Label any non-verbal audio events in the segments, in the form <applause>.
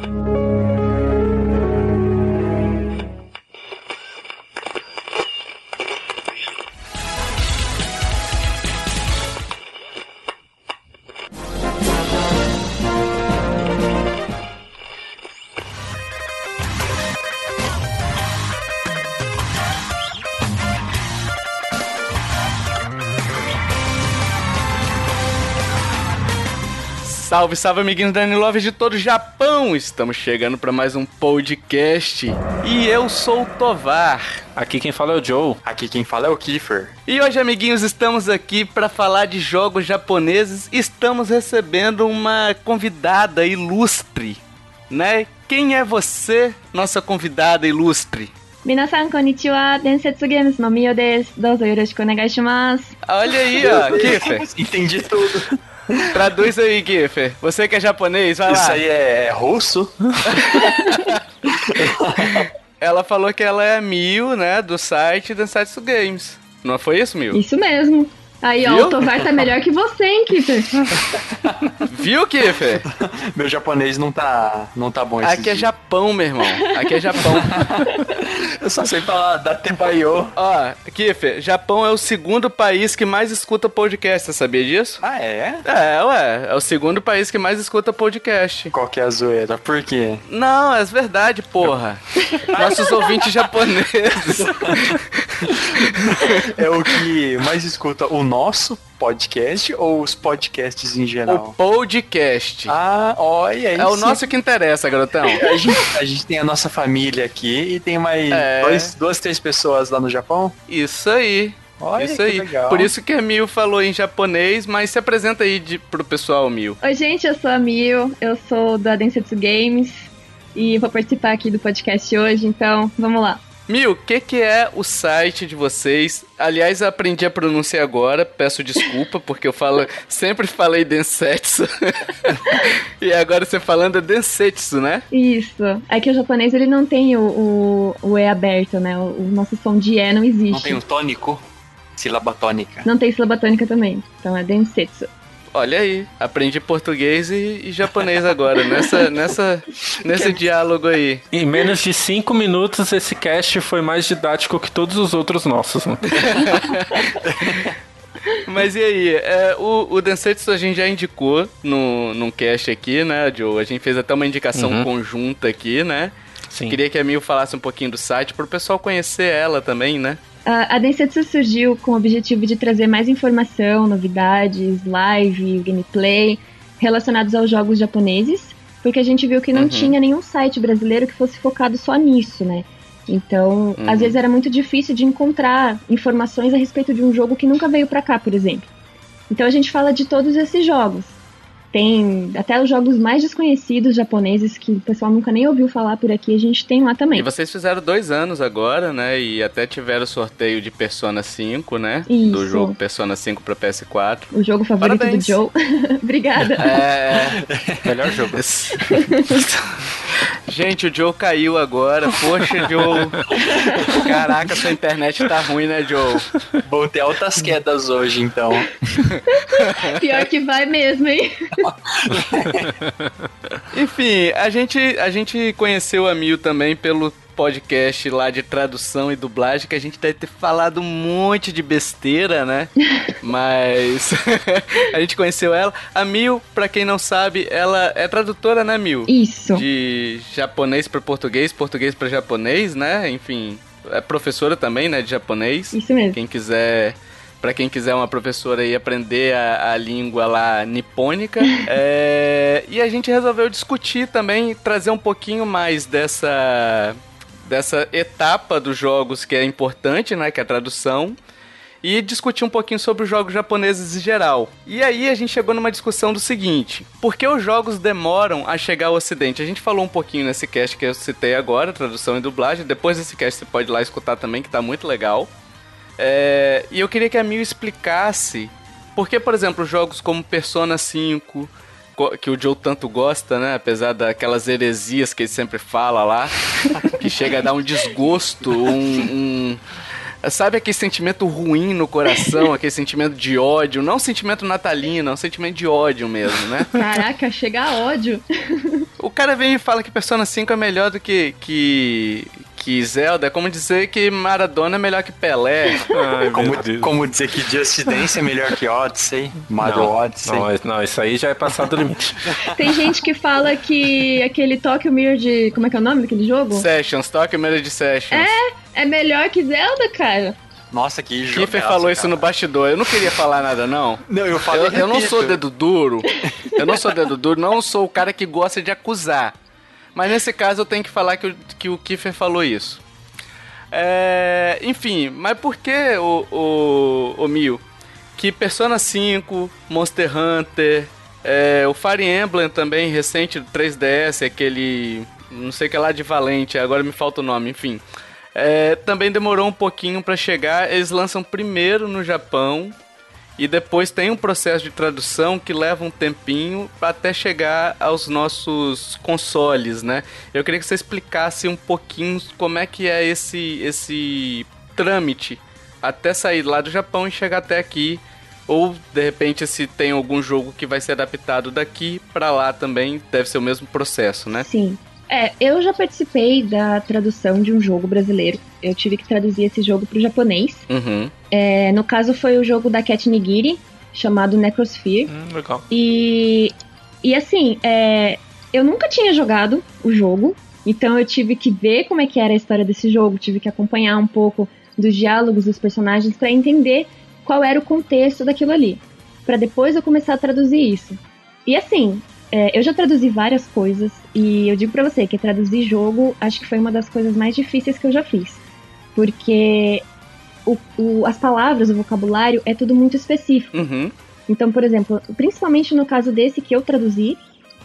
了。Salve, salve, amiguinhos da Love de todo o Japão! Estamos chegando para mais um podcast e eu sou o Tovar. Aqui quem fala é o Joe. Aqui quem fala é o Kiefer. E hoje, amiguinhos, estamos aqui para falar de jogos japoneses. Estamos recebendo uma convidada ilustre, né? Quem é você, nossa convidada ilustre? 皆さんこんにちは伝説ゲームズのみよですどうぞよろしくお願いします Olha aí, ó, <laughs> Kiefer. Entendi tudo. <laughs> Traduz aí, Kiefer. Você que é japonês, vai Isso lá. aí é russo? <laughs> Ela falou que ela é a Mil, né, do site Densetsu Games. Não foi isso, Mil? isso mesmo aí ó Viu? o Tovar tá melhor que você hein Kiffer <laughs> Viu, Kiefer? <laughs> Meu japonês não tá, não tá bom esse Aqui é Japão, meu irmão. Aqui é Japão. <laughs> Eu só sei falar da Tebayo. Ó, Kiefer, Japão é o segundo país que mais escuta podcast, você sabia disso? Ah, é? É, ué, é o segundo país que mais escuta podcast. Qual que é a zoeira? Por quê? Não, é verdade, porra. Nossos ouvintes japoneses. É o que mais escuta o nosso podcast ou os podcasts em O geral? podcast. Ah, olha. É o nosso que interessa, garotão. <laughs> A gente, a gente tem a nossa família aqui e tem mais É. dois, duas, três pessoas lá no Japão. Isso aí. Olha Isso aí. legal. Por isso que a Mil falou em japonês, mas se apresenta aí de, pro pessoal, Mil. Oi gente eu sou a Mil eu sou da Densetsu Games e vou participar aqui do podcast hoje então vamos lá Mil, o que, que é o site de vocês? Aliás, eu aprendi a pronunciar agora, peço desculpa, porque eu falo, sempre falei Densetsu. <laughs> e agora você falando é Densetsu, né? isso é que o japonês ele não tem o, o, o E aberto né o, o nosso som de E não existe Não tem um tônico? Sílaba tônica. Não tem sílaba tônica também então é Densetsu Olha aí, aprendi português e, e japonês agora, nessa, nessa, nesse diálogo aí. Em menos de 5 minutos, esse cast foi mais didático que todos os outros nossos. Né? <laughs> Mas e aí, é, o, o Densetsu a gente já indicou no, num cast aqui, né, Joe? A gente fez até uma indicação Uhum. conjunta aqui, né? Sim. Queria que a Mil falasse um pouquinho do site pro pessoal conhecer ela também, né? A, Densetsu surgiu com o objetivo de trazer mais informação, novidades, live, gameplay relacionados aos jogos japoneses, porque a gente viu que não Uhum. tinha nenhum site brasileiro que fosse focado só nisso, né? Então, Uhum. às vezes era muito difícil de encontrar informações a respeito de um jogo que nunca veio pra cá, por exemplo. Então a gente fala de todos esses jogos. Tem até os jogos mais desconhecidos japoneses que o pessoal nunca nem ouviu falar por aqui, a gente tem lá também. E vocês fizeram dois anos agora, né? E até tiveram sorteio de Persona 5, né? Do Isso. jogo Persona 5 pra PS4. O jogo favorito Parabéns. do Joe. <laughs> Obrigada. É. <laughs> Melhor jogo. <laughs> Gente, o Joe caiu agora. Poxa, Joe. Caraca, sua internet tá ruim, né, Joe? Vou ter altas quedas hoje, então. Pior que vai mesmo, hein? <laughs> Enfim, a gente, a gente conheceu a Mil também pelo podcast lá de tradução e dublagem, que a gente deve ter falado um monte de besteira, né? <laughs> Mas <laughs> a gente conheceu ela. A Mil, pra quem não sabe, ela é tradutora, né, Mil? Isso. De japonês pra português, português pra japonês, né? Enfim, é professora também, né, de japonês. Isso mesmo. Quem quiser, para quem quiser uma professora aí aprender a, a língua lá nipônica. <laughs> É, e a gente resolveu discutir também, trazer um pouquinho mais dessa dessa etapa dos jogos que é importante, né, que é a tradução. E discutir um pouquinho sobre os jogos japoneses em geral. E aí a gente chegou numa discussão do seguinte: por que os jogos demoram a chegar ao ocidente? A gente falou um pouquinho nesse cast que eu citei agora, tradução e dublagem. Depois desse cast você pode ir lá escutar também, que tá muito legal. É, e eu queria que a Mil explicasse por que, por exemplo, jogos como Persona 5, co- que o Joe tanto gosta, né? Apesar daquelas heresias que ele sempre fala lá, <laughs> que chega a dar um desgosto, um. um- Sabe aquele sentimento ruim no coração, <laughs> aquele sentimento de ódio, não um sentimento natalino, é um sentimento de ódio mesmo, né? Caraca, chega a ódio. O cara vem e fala que Persona 5 é melhor do que, que, que Zelda, é como dizer que Maradona é melhor que Pelé. <laughs> Ai, Como, como dizer que Just Dance é melhor que Odyssey, Mario não, Odyssey. não, não, isso aí já é passado do limite. <laughs> Tem gente que fala que aquele Tokyo Mirror de. Como é que é o nome daquele jogo? Sessions, toque Melody Sessions. É melhor que Zelda, cara. Nossa, que jogo. Kiffer falou isso no bastidor. Eu não queria falar nada, não. Não, eu falei. Eu, eu não sou dedo duro. Eu não sou dedo duro, não sou o cara que gosta de acusar. Mas nesse caso eu tenho que falar que o, que o Kiffer falou isso. É, enfim, mas por que o, o, o Mil? Que Persona 5, Monster Hunter, é, o Fire Emblem também, recente do 3DS, aquele. Não sei que lá de Valente, agora me falta o nome, enfim. É, também demorou um pouquinho pra chegar. Eles lançam primeiro no Japão e depois tem um processo de tradução que leva um tempinho até chegar aos nossos consoles, né? Eu queria que você explicasse um pouquinho como é que é esse esse trâmite até sair lá do Japão e chegar até aqui. Ou de repente se tem algum jogo que vai ser adaptado daqui pra lá também, deve ser o mesmo processo, né? Sim. É, eu já participei da tradução de um jogo brasileiro. Eu tive que traduzir esse jogo pro japonês. Uhum. É, no caso foi o jogo da Cat Nigiri, chamado Necrosphere. Hum, legal. E, e assim, é, eu nunca tinha jogado o jogo, então eu tive que ver como é que era a história desse jogo, tive que acompanhar um pouco dos diálogos dos personagens para entender qual era o contexto daquilo ali, para depois eu começar a traduzir isso. E assim, é, eu já traduzi várias coisas e eu digo pra você que traduzir jogo acho que foi uma das coisas mais difíceis que eu já fiz, porque o- o- as palavras, o vocabulário é tudo muito específico. Uhum. Então, por exemplo, principalmente no caso desse que eu traduzi,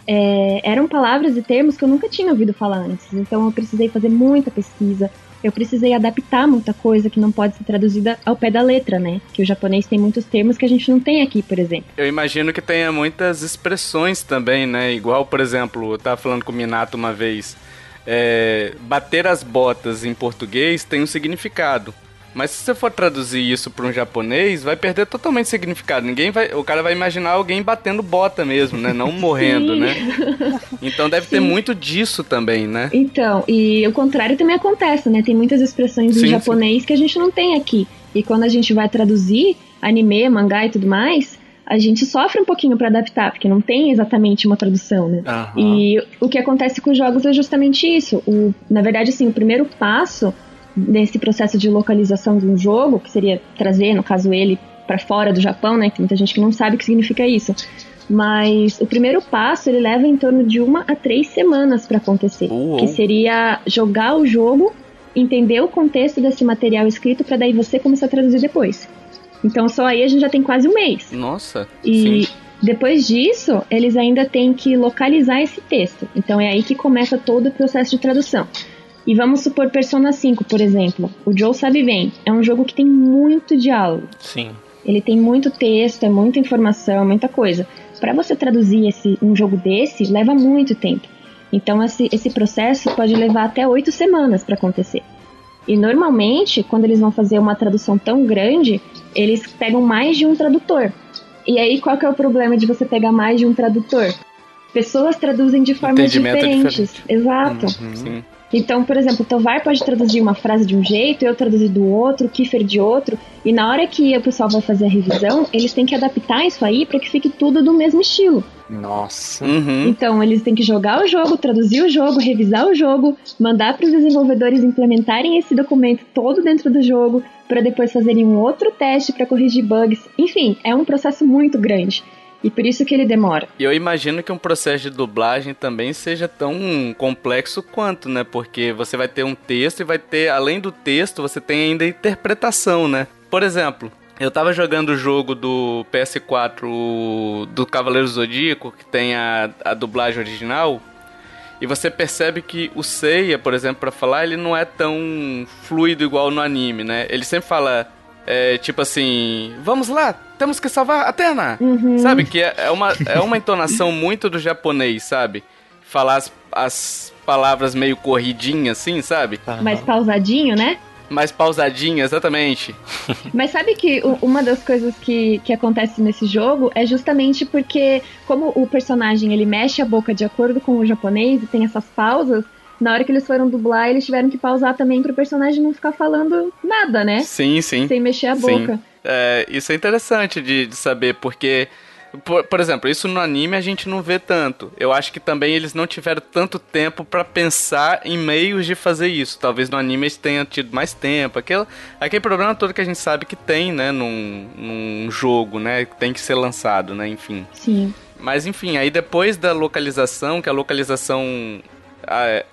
é, eram palavras e termos que eu nunca tinha ouvido falar antes. Então, eu precisei fazer muita pesquisa. Eu precisei adaptar muita coisa que não pode ser traduzida ao pé da letra, né? Que o japonês tem muitos termos que a gente não tem aqui, por exemplo. Eu imagino que tenha muitas expressões também, né? Igual, por exemplo, eu tava falando com o Minato uma vez. é, bater as botas em português tem um significado. Mas se você for traduzir isso para um japonês, vai perder totalmente o significado. Ninguém vai, o cara vai imaginar alguém batendo bota mesmo, né? Não morrendo, né? <laughs> Então deve ter Sim. muito disso também, né? Então, e o contrário também acontece, né? Tem muitas expressões em Sim, japonês que a gente não tem aqui. E quando a gente vai traduzir anime, mangá e tudo mais, a gente sofre um pouquinho para adaptar, porque não tem exatamente uma tradução, né? Aham. E o que acontece com os jogos é justamente isso. O, na verdade, assim, o primeiro passo nesse processo de localização de um jogo, que seria trazer, no caso ele, para fora do Japão, né? Tem muita gente que não sabe o que significa isso. Mas o primeiro passo ele leva em torno de uma a três semanas para acontecer, Uou. que seria jogar o jogo, entender o contexto desse material escrito para daí você começar a traduzir depois. Então só aí a gente já tem quase um mês. Nossa. E sim. depois disso, eles ainda têm que localizar esse texto. Então é aí que começa todo o processo de tradução. E vamos supor Persona 5, por exemplo. O Joe sabe bem, é um jogo que tem muito diálogo. Sim. Ele tem muito texto, é muita informação, muita coisa. Para você traduzir esse, um jogo desse, leva muito tempo. Então esse, esse processo pode levar até oito semanas para acontecer. E normalmente, quando eles vão fazer uma tradução tão grande, eles pegam mais de um tradutor. E aí, qual que é o problema de você pegar mais de um tradutor? Pessoas traduzem de formas é diferentes. Exato. Sim. Então, por exemplo, o Tovar pode traduzir uma frase de um jeito, eu traduzir do outro, o Kiefer de outro, e na hora que o pessoal vai fazer a revisão, eles têm que adaptar isso aí para que fique tudo do mesmo estilo. Nossa. Uhum. Então, eles têm que jogar o jogo, traduzir o jogo, revisar o jogo, mandar para os desenvolvedores implementarem esse documento todo dentro do jogo, para depois fazerem um outro teste para corrigir bugs. Enfim, é um processo muito grande. E por isso que ele demora. E eu imagino que um processo de dublagem também seja tão complexo quanto, né? Porque você vai ter um texto e vai ter, além do texto, você tem ainda a interpretação, né? Por exemplo, eu tava jogando o jogo do PS4 o- do Cavaleiro Zodíaco, que tem a, a dublagem original, e você percebe que o Seiya, por exemplo, pra falar, ele não é tão fluido igual no anime, né? Ele sempre fala, é, tipo assim, vamos lá, temos que salvar a! Uhum. Sabe, que é é uma, é uma entonação muito do japonês, sabe? Falar as, as palavras meio corridinhas assim, sabe? Mais pausadinho, né? Mais pausadinha, exatamente. <laughs> Mas sabe que uma das coisas que, que acontece nesse jogo é justamente porque, como o personagem ele mexe a boca de acordo com o japonês e tem essas pausas, na hora que eles foram dublar, eles tiveram que pausar também pro personagem não ficar falando nada, né? Sim, sim. Sem mexer a Sim. boca. É, isso é interessante de, de saber, porque, por, por exemplo, isso no anime a gente não vê tanto. Eu acho que também eles não tiveram tanto tempo pra pensar em meios de fazer isso. Talvez no anime eles tenham tido mais tempo. Aquele, aquele problema todo que a gente sabe que tem, né, num, num jogo, né, que tem que ser lançado, né, enfim. Sim. Mas enfim, aí depois da localização, que a localização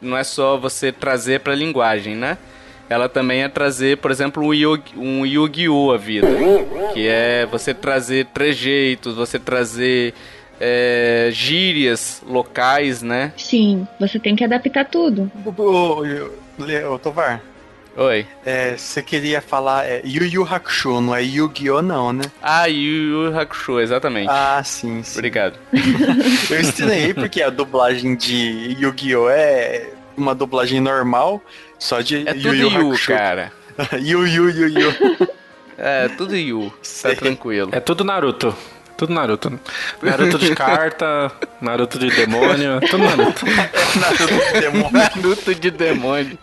não é só você trazer pra linguagem, né? Ela também é trazer, por exemplo, um Yu- um Yu-Gi-Oh! a vida. Que é você trazer trejeitos, você trazer é, gírias locais, né? Sim, você tem que adaptar tudo. Ô, Tovar, Oi. é, você queria falar é, Yu Yu Hakusho, não é Yu-Gi-Oh! não, né? Ah, Yu Yu Hakusho, exatamente. Ah, sim, sim. Obrigado. <laughs> Eu estranhei porque a dublagem de Yu-Gi-Oh! é uma dublagem normal, só de É Yu Yu Yu, Hakusho. cara. <laughs> Yu Yu Yu Yu. É, tudo Yu. Tá tranquilo. É tudo Naruto. Tudo Naruto. Naruto de carta, Naruto de demônio, tudo Naruto. <laughs> Naruto do demônio. Naruto de demônio.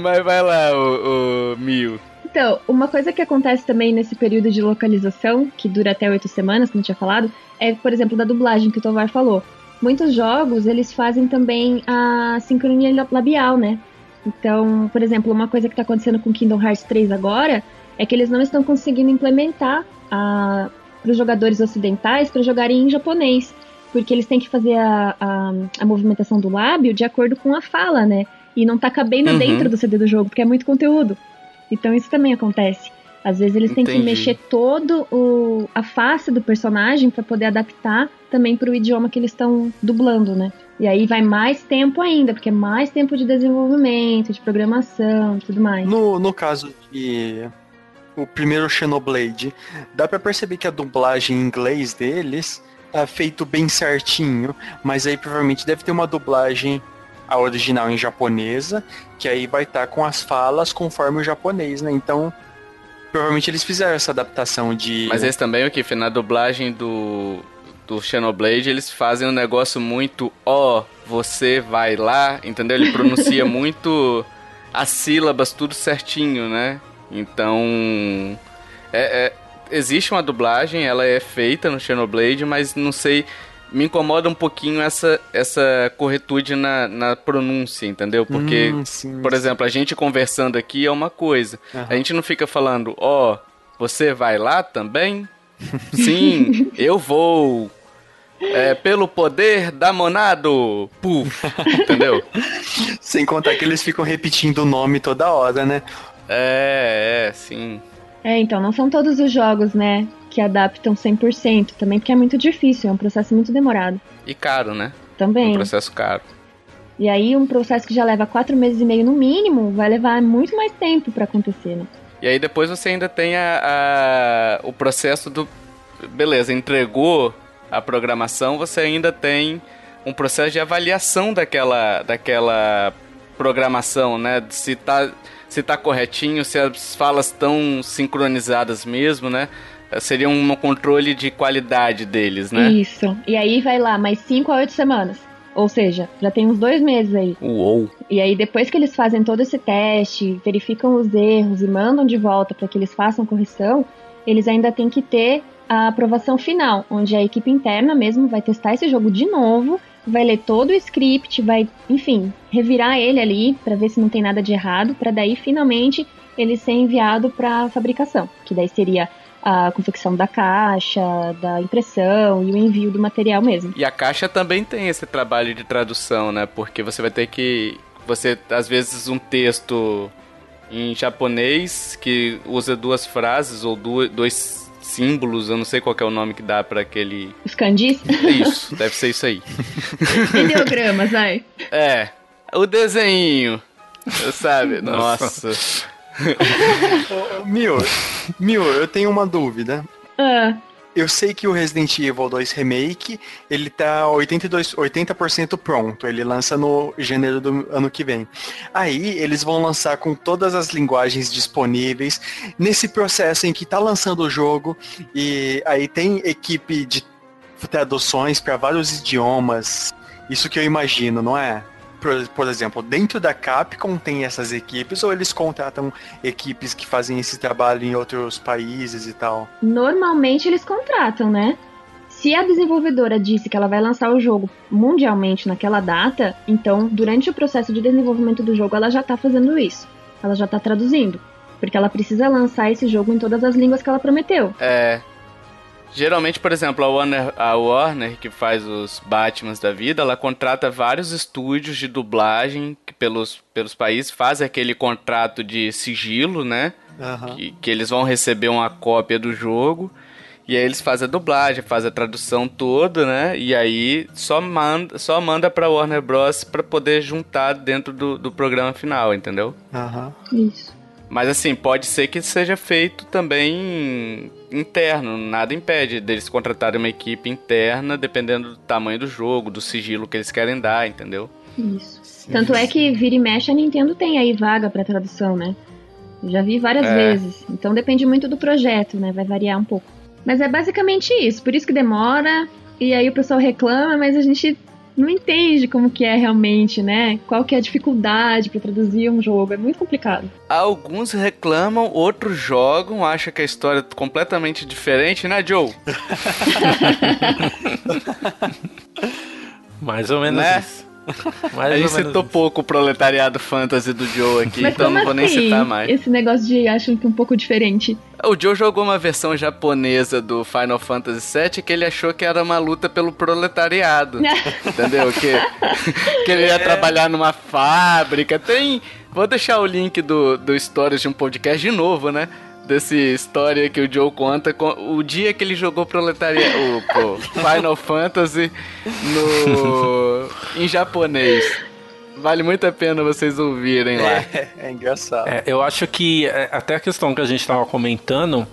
Mas vai lá, o, o Mil. Então, uma coisa que acontece também nesse período de localização, que dura até oito semanas, que não tinha falado, é, por exemplo, da dublagem que o Tovar falou. Muitos jogos, eles fazem também a sincronia labial, né? Então, por exemplo, uma coisa que tá acontecendo com Kingdom Hearts 3 agora é que eles não estão conseguindo implementar para os jogadores ocidentais para jogarem em japonês. Porque eles têm que fazer a, a, a movimentação do lábio de acordo com a fala, né? E não tá cabendo Uhum. dentro do CD do jogo, porque é muito conteúdo. Então isso também acontece. Às vezes eles têm que mexer todo o, a face do personagem para poder adaptar também para o idioma que eles estão dublando, né? E aí vai mais tempo ainda, porque é mais tempo de desenvolvimento, de programação e tudo mais. No, no caso de o primeiro Xenoblade, dá pra perceber que a dublagem em inglês deles tá feito bem certinho, mas aí provavelmente deve ter uma dublagem a original em japonesa, que aí vai estar com as falas conforme o japonês, né? Então, provavelmente eles fizeram essa adaptação de Mas esse também, o que? Na dublagem do, do Xenoblade, eles fazem um negócio muito ó, você vai lá, entendeu? Ele pronuncia <laughs> muito as sílabas, tudo certinho, né? Então. É, é- existe uma dublagem, ela é feita no Xenoblade, mas não sei. Me incomoda um pouquinho essa, essa corretude na, na pronúncia, entendeu? Porque, Hum, sim, por sim. exemplo, a gente conversando aqui é uma coisa. Aham. A gente não fica falando, ó, você vai lá também? <laughs> Sim, eu vou. É, pelo poder da Monado. Puf, <laughs> entendeu? Sem contar que eles ficam repetindo o nome toda hora, né? É, é, sim. É, então, não são todos os jogos, né, que adaptam 100%, também porque é muito difícil, é um processo muito demorado. E caro, né? Um Também. processo caro. E aí, um processo que já leva quatro meses e meio no mínimo, vai levar muito mais tempo pra acontecer, né? E aí depois você ainda tem a, a- o processo do. Beleza, entregou a programação, você ainda tem um processo de avaliação daquela, daquela programação, né? Se tá, se tá corretinho, se as falas estão sincronizadas mesmo, né? Seria um controle de qualidade deles, né? Isso. E aí vai lá, mais cinco a oito semanas. Ou seja, já tem uns dois meses aí. Uou! E aí, depois que eles fazem todo esse teste, verificam os erros e mandam de volta para que eles façam correção, eles ainda têm que ter a aprovação final, onde a equipe interna mesmo vai testar esse jogo de novo, vai ler todo o script, vai, enfim, revirar ele ali para ver se não tem nada de errado, para daí finalmente ele ser enviado para fabricação, que daí seria a confecção da caixa, da impressão e o envio do material mesmo. E a caixa também tem esse trabalho de tradução, né? Porque você vai ter que. Você, às vezes, um texto em japonês que usa duas frases ou du- dois símbolos, eu não sei qual que é o nome que dá pra aquele. É isso, deve ser isso aí. <laughs> ideogramas, vai. É, o desenho, sabe? Nossa. Nossa. Mil, Mil, eu tenho uma dúvida. Ah, eu sei que o Resident Evil 2 Remake, ele tá 82, 80% pronto. Ele lança no janeiro do ano que vem. Aí eles vão lançar com todas as linguagens disponíveis. Nesse processo em que tá lançando o jogo, e aí tem equipe de traduções para vários idiomas. Isso que eu imagino, não é? Por, por, exemplo, dentro da Capcom tem essas equipes ou eles contratam equipes que fazem esse trabalho em outros países e tal? Normalmente eles contratam, né? Se a desenvolvedora disse que ela vai lançar o jogo mundialmente naquela data, então durante o processo de desenvolvimento do jogo ela já está fazendo isso. Ela já está traduzindo. Porque ela precisa lançar esse jogo em todas as línguas que ela prometeu. É, Geralmente, por exemplo, a Warner, a Warner, que faz os Batmans da vida, ela contrata vários estúdios de dublagem que pelos, pelos países fazem aquele contrato de sigilo, né? Uhum. Que, que eles vão receber uma cópia do jogo. E aí eles fazem a dublagem, fazem a tradução toda, né? E aí só manda, só manda pra Warner Bros. pra poder juntar dentro do, do programa final, entendeu? Aham. Uhum. Isso. Mas assim, pode ser que seja feito também interno, nada impede deles contratarem uma equipe interna, dependendo do tamanho do jogo, do sigilo que eles querem dar, entendeu? Isso. Sim. Tanto é que vira e mexe a Nintendo tem aí vaga para tradução, né? já vi várias é. vezes. Então depende muito do projeto, né? Vai variar um pouco. Mas é basicamente isso. Por isso que demora. E aí o pessoal reclama, mas a gente não entende como que é realmente, né? Qual que é a dificuldade para traduzir um jogo, é muito complicado. Alguns reclamam, outros jogam, acham que a história é completamente diferente, né, Joe? <laughs> Mais ou menos né? isso. <laughs> Mais a gente citou isso. pouco o proletariado fantasy do Joe aqui, Mas então não vou nem assim, citar mais. Esse negócio de acham que é um pouco diferente. O Joe jogou uma versão japonesa do Final Fantasy VII que ele achou que era uma luta pelo proletariado. <laughs> entendeu? Que, que ele ia é. trabalhar numa fábrica. Tem. Vou deixar o link do, do Stories de um podcast de novo, né? Dessa história que o Joe conta o dia que ele jogou proletaria o, o Final Fantasy no em japonês. Vale muito a pena vocês ouvirem lá. É, é engraçado. É, eu acho que é, até a questão que a gente estava comentando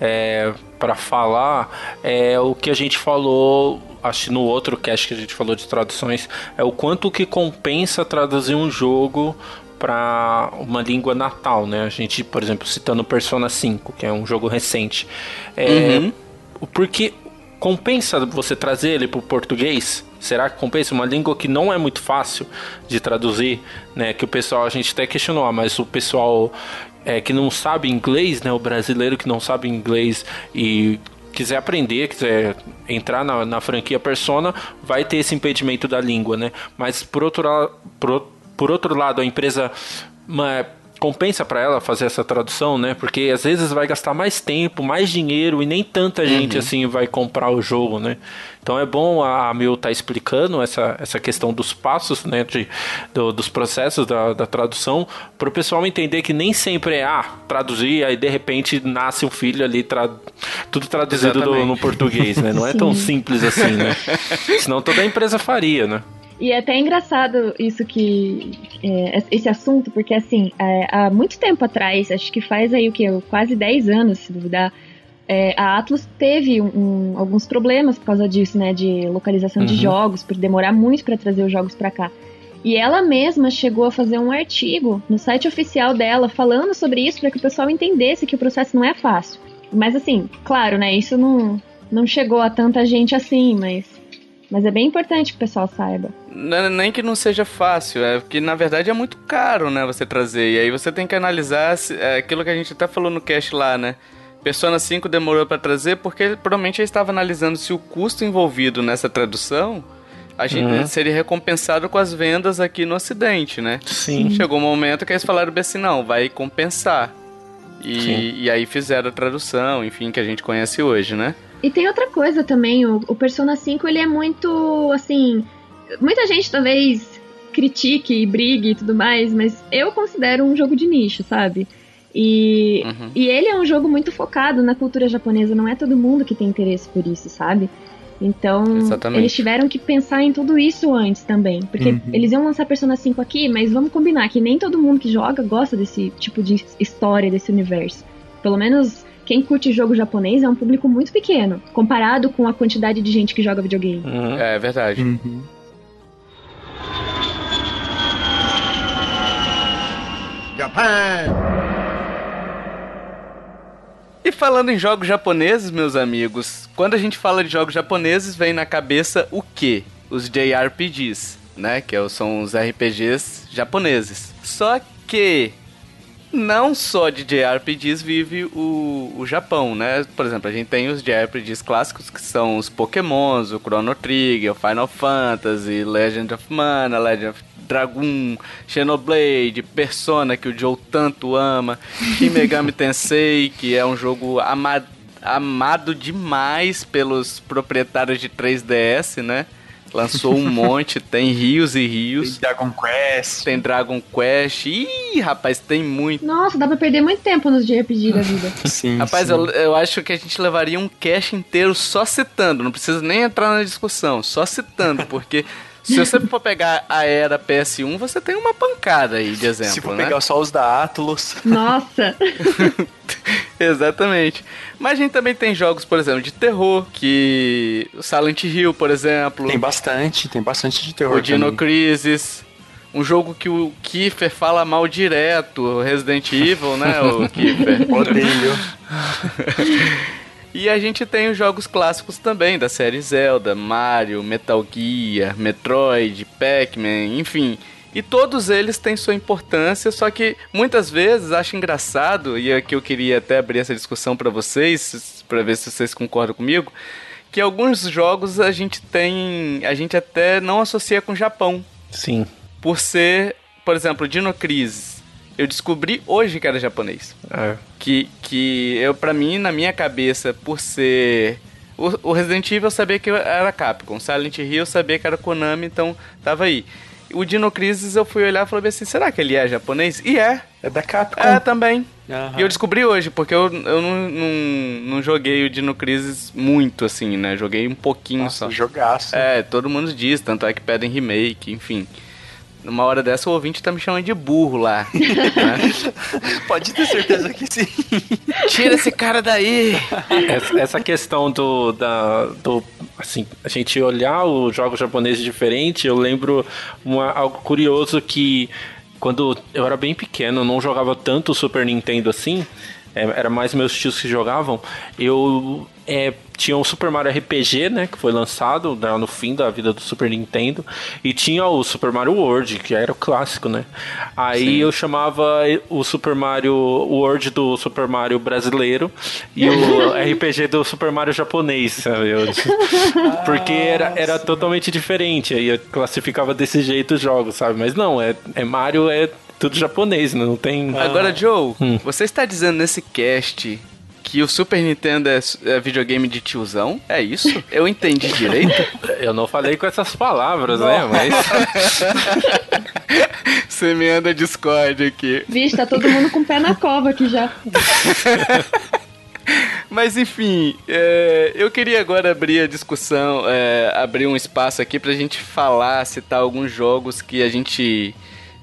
é, para falar é o que a gente falou acho no outro cast que a gente falou de traduções é o quanto que compensa traduzir um jogo para uma língua natal, né? A gente, por exemplo, citando Persona 5, que é um jogo recente. É, uhum. Porque compensa você trazer ele para o português? Será que compensa uma língua que não é muito fácil de traduzir, né? Que o pessoal a gente até questionou, mas o pessoal é, que não sabe inglês, né? O brasileiro que não sabe inglês e quiser aprender, quiser entrar na, na franquia Persona, vai ter esse impedimento da língua, né? Mas por outro, por, por outro lado, a empresa uma, compensa para ela fazer essa tradução, né? Porque às vezes vai gastar mais tempo, mais dinheiro e nem tanta uhum. gente assim vai comprar o jogo, né? Então é bom a Mil estar tá explicando essa, essa questão dos passos, né? De, do, dos processos da, da tradução, para o pessoal entender que nem sempre é ah, traduzir, aí de repente nasce um filho ali, tra... tudo traduzido do, no português, né? Não é tão simples assim, né? <laughs> Senão toda a empresa faria, né? E é até engraçado isso que. É, esse assunto, porque assim, é, há muito tempo atrás, acho que faz aí o que? Quase 10 anos, se duvidar. É, a Atlus teve um, um, alguns problemas por causa disso, né? De localização uhum. de jogos, por demorar muito para trazer os jogos para cá. E ela mesma chegou a fazer um artigo no site oficial dela falando sobre isso para que o pessoal entendesse que o processo não é fácil. Mas assim, claro, né? Isso não, não chegou a tanta gente assim, mas mas é bem importante que o pessoal saiba. Nem que não seja fácil, é que na verdade é muito caro, né, você trazer. E aí você tem que analisar é, aquilo que a gente até falou no cast lá, né? Persona 5 demorou para trazer porque provavelmente ele estava analisando se o custo envolvido nessa tradução a gente uhum. seria recompensado com as vendas aqui no Ocidente, né? Sim. Chegou um momento que eles falaram bem assim, não, vai compensar. E, e aí fizeram a tradução, enfim, que a gente conhece hoje, né? E tem outra coisa também, o, o Persona 5 ele é muito, assim, muita gente talvez critique e brigue e tudo mais, mas eu considero um jogo de nicho, sabe? E, uhum. e ele é um jogo muito focado na cultura japonesa, não é todo mundo que tem interesse por isso, sabe? Então, Exatamente. eles tiveram que pensar em tudo isso antes também. Porque uhum. eles iam lançar Persona 5 aqui, mas vamos combinar que nem todo mundo que joga gosta desse tipo de história, desse universo. Pelo menos quem curte jogo japonês é um público muito pequeno, comparado com a quantidade de gente que joga videogame. Uhum. É verdade. Uhum. Japan! E falando em jogos japoneses, meus amigos, quando a gente fala de jogos japoneses, vem na cabeça o quê? Os JRPGs, né? Que é são os RPGs japoneses. Só que não só de JRPGs vive o, o Japão, né? Por exemplo, a gente tem os JRPGs clássicos que são os Pokémons, o Chrono Trigger, o Final Fantasy, Legend of Mana, Legend of Dragon, Xenoblade, Persona, que o Joe tanto ama, <laughs> Shin Megami Tensei, que é um jogo amado, amado demais pelos proprietários de 3DS, né? Lançou um monte, <laughs> tem rios e rios. Tem Dragon Quest. Tem Dragon Quest. Ih, rapaz, tem muito. Nossa, dá pra perder muito tempo nos JRPG da vida. <laughs> sim. Rapaz, sim. Eu, eu acho que a gente levaria um cast inteiro só citando. Não precisa nem entrar na discussão, só citando, porque se você for pegar a era PS1, você tem uma pancada aí de exemplo, Se for né? pegar só os da Atlus. Nossa! <laughs> Exatamente. Mas a gente também tem jogos, por exemplo, de terror, que Silent Hill, por exemplo. Tem bastante, tem bastante de terror. O Dino também. Crisis. Um jogo que o Kiefer fala mal direto, Resident Evil, né, o <laughs> Kiefer? Odeio. <laughs> E a gente tem os jogos clássicos também, da série Zelda, Mario, Metal Gear, Metroid, Pac-Man, enfim. E todos eles têm sua importância, só que muitas vezes acho engraçado, e aqui eu queria até abrir essa discussão para vocês, para ver se vocês concordam comigo, que alguns jogos a gente tem, a gente até não associa com o Japão. Sim. Por ser, por exemplo, Dino Crisis eu descobri hoje que era japonês. É. Que, que eu, pra mim, na minha cabeça, por ser. O, o Resident Evil eu sabia que era Capcom. Silent Hill eu sabia que era Konami, então tava aí. O Dino Crisis eu fui olhar e falei assim: será que ele é japonês? E é. É da Capcom. É também. Uhum. E eu descobri hoje, porque eu, eu não, não, não, joguei o Dino Crisis muito assim, né? Joguei um pouquinho Nossa, só. Jogaço. É, todo mundo diz, tanto é que pedem remake, enfim. Numa hora dessa, o ouvinte tá me chamando de burro lá. né? <laughs> Pode ter certeza que sim. Tira esse cara daí! Essa, essa, questão do, da, do. Assim, a gente olhar os jogos japoneses diferente, eu lembro uma, algo curioso que quando eu era bem pequeno, eu não jogava tanto Super Nintendo assim. É, era mais meus tios que jogavam. Eu é, tinha o Super Mario RPG, né, que foi lançado né, no fim da vida do Super Nintendo, e tinha o Super Mario World, que era o clássico, né? Aí Sim. eu chamava o Super Mario World do Super Mario brasileiro e o <laughs> RPG do Super Mario japonês, sabe? Eu, <laughs> porque era, era totalmente diferente, aí eu classificava desse jeito os jogos, sabe? Mas não, é, é Mario é tudo japonês, né? não tem. Agora, Joe, hum. você está dizendo nesse cast que o Super Nintendo é, é, videogame de tiozão? É isso? Eu entendi direito? <laughs> Eu não falei com essas palavras, né? não. né? Mas. <laughs> Você me anda Discord aqui. Vixe, tá todo mundo com o pé na cova aqui já. <laughs> Mas enfim, é, eu queria agora abrir a discussão, é, abrir um espaço aqui pra gente falar, citar alguns jogos que a gente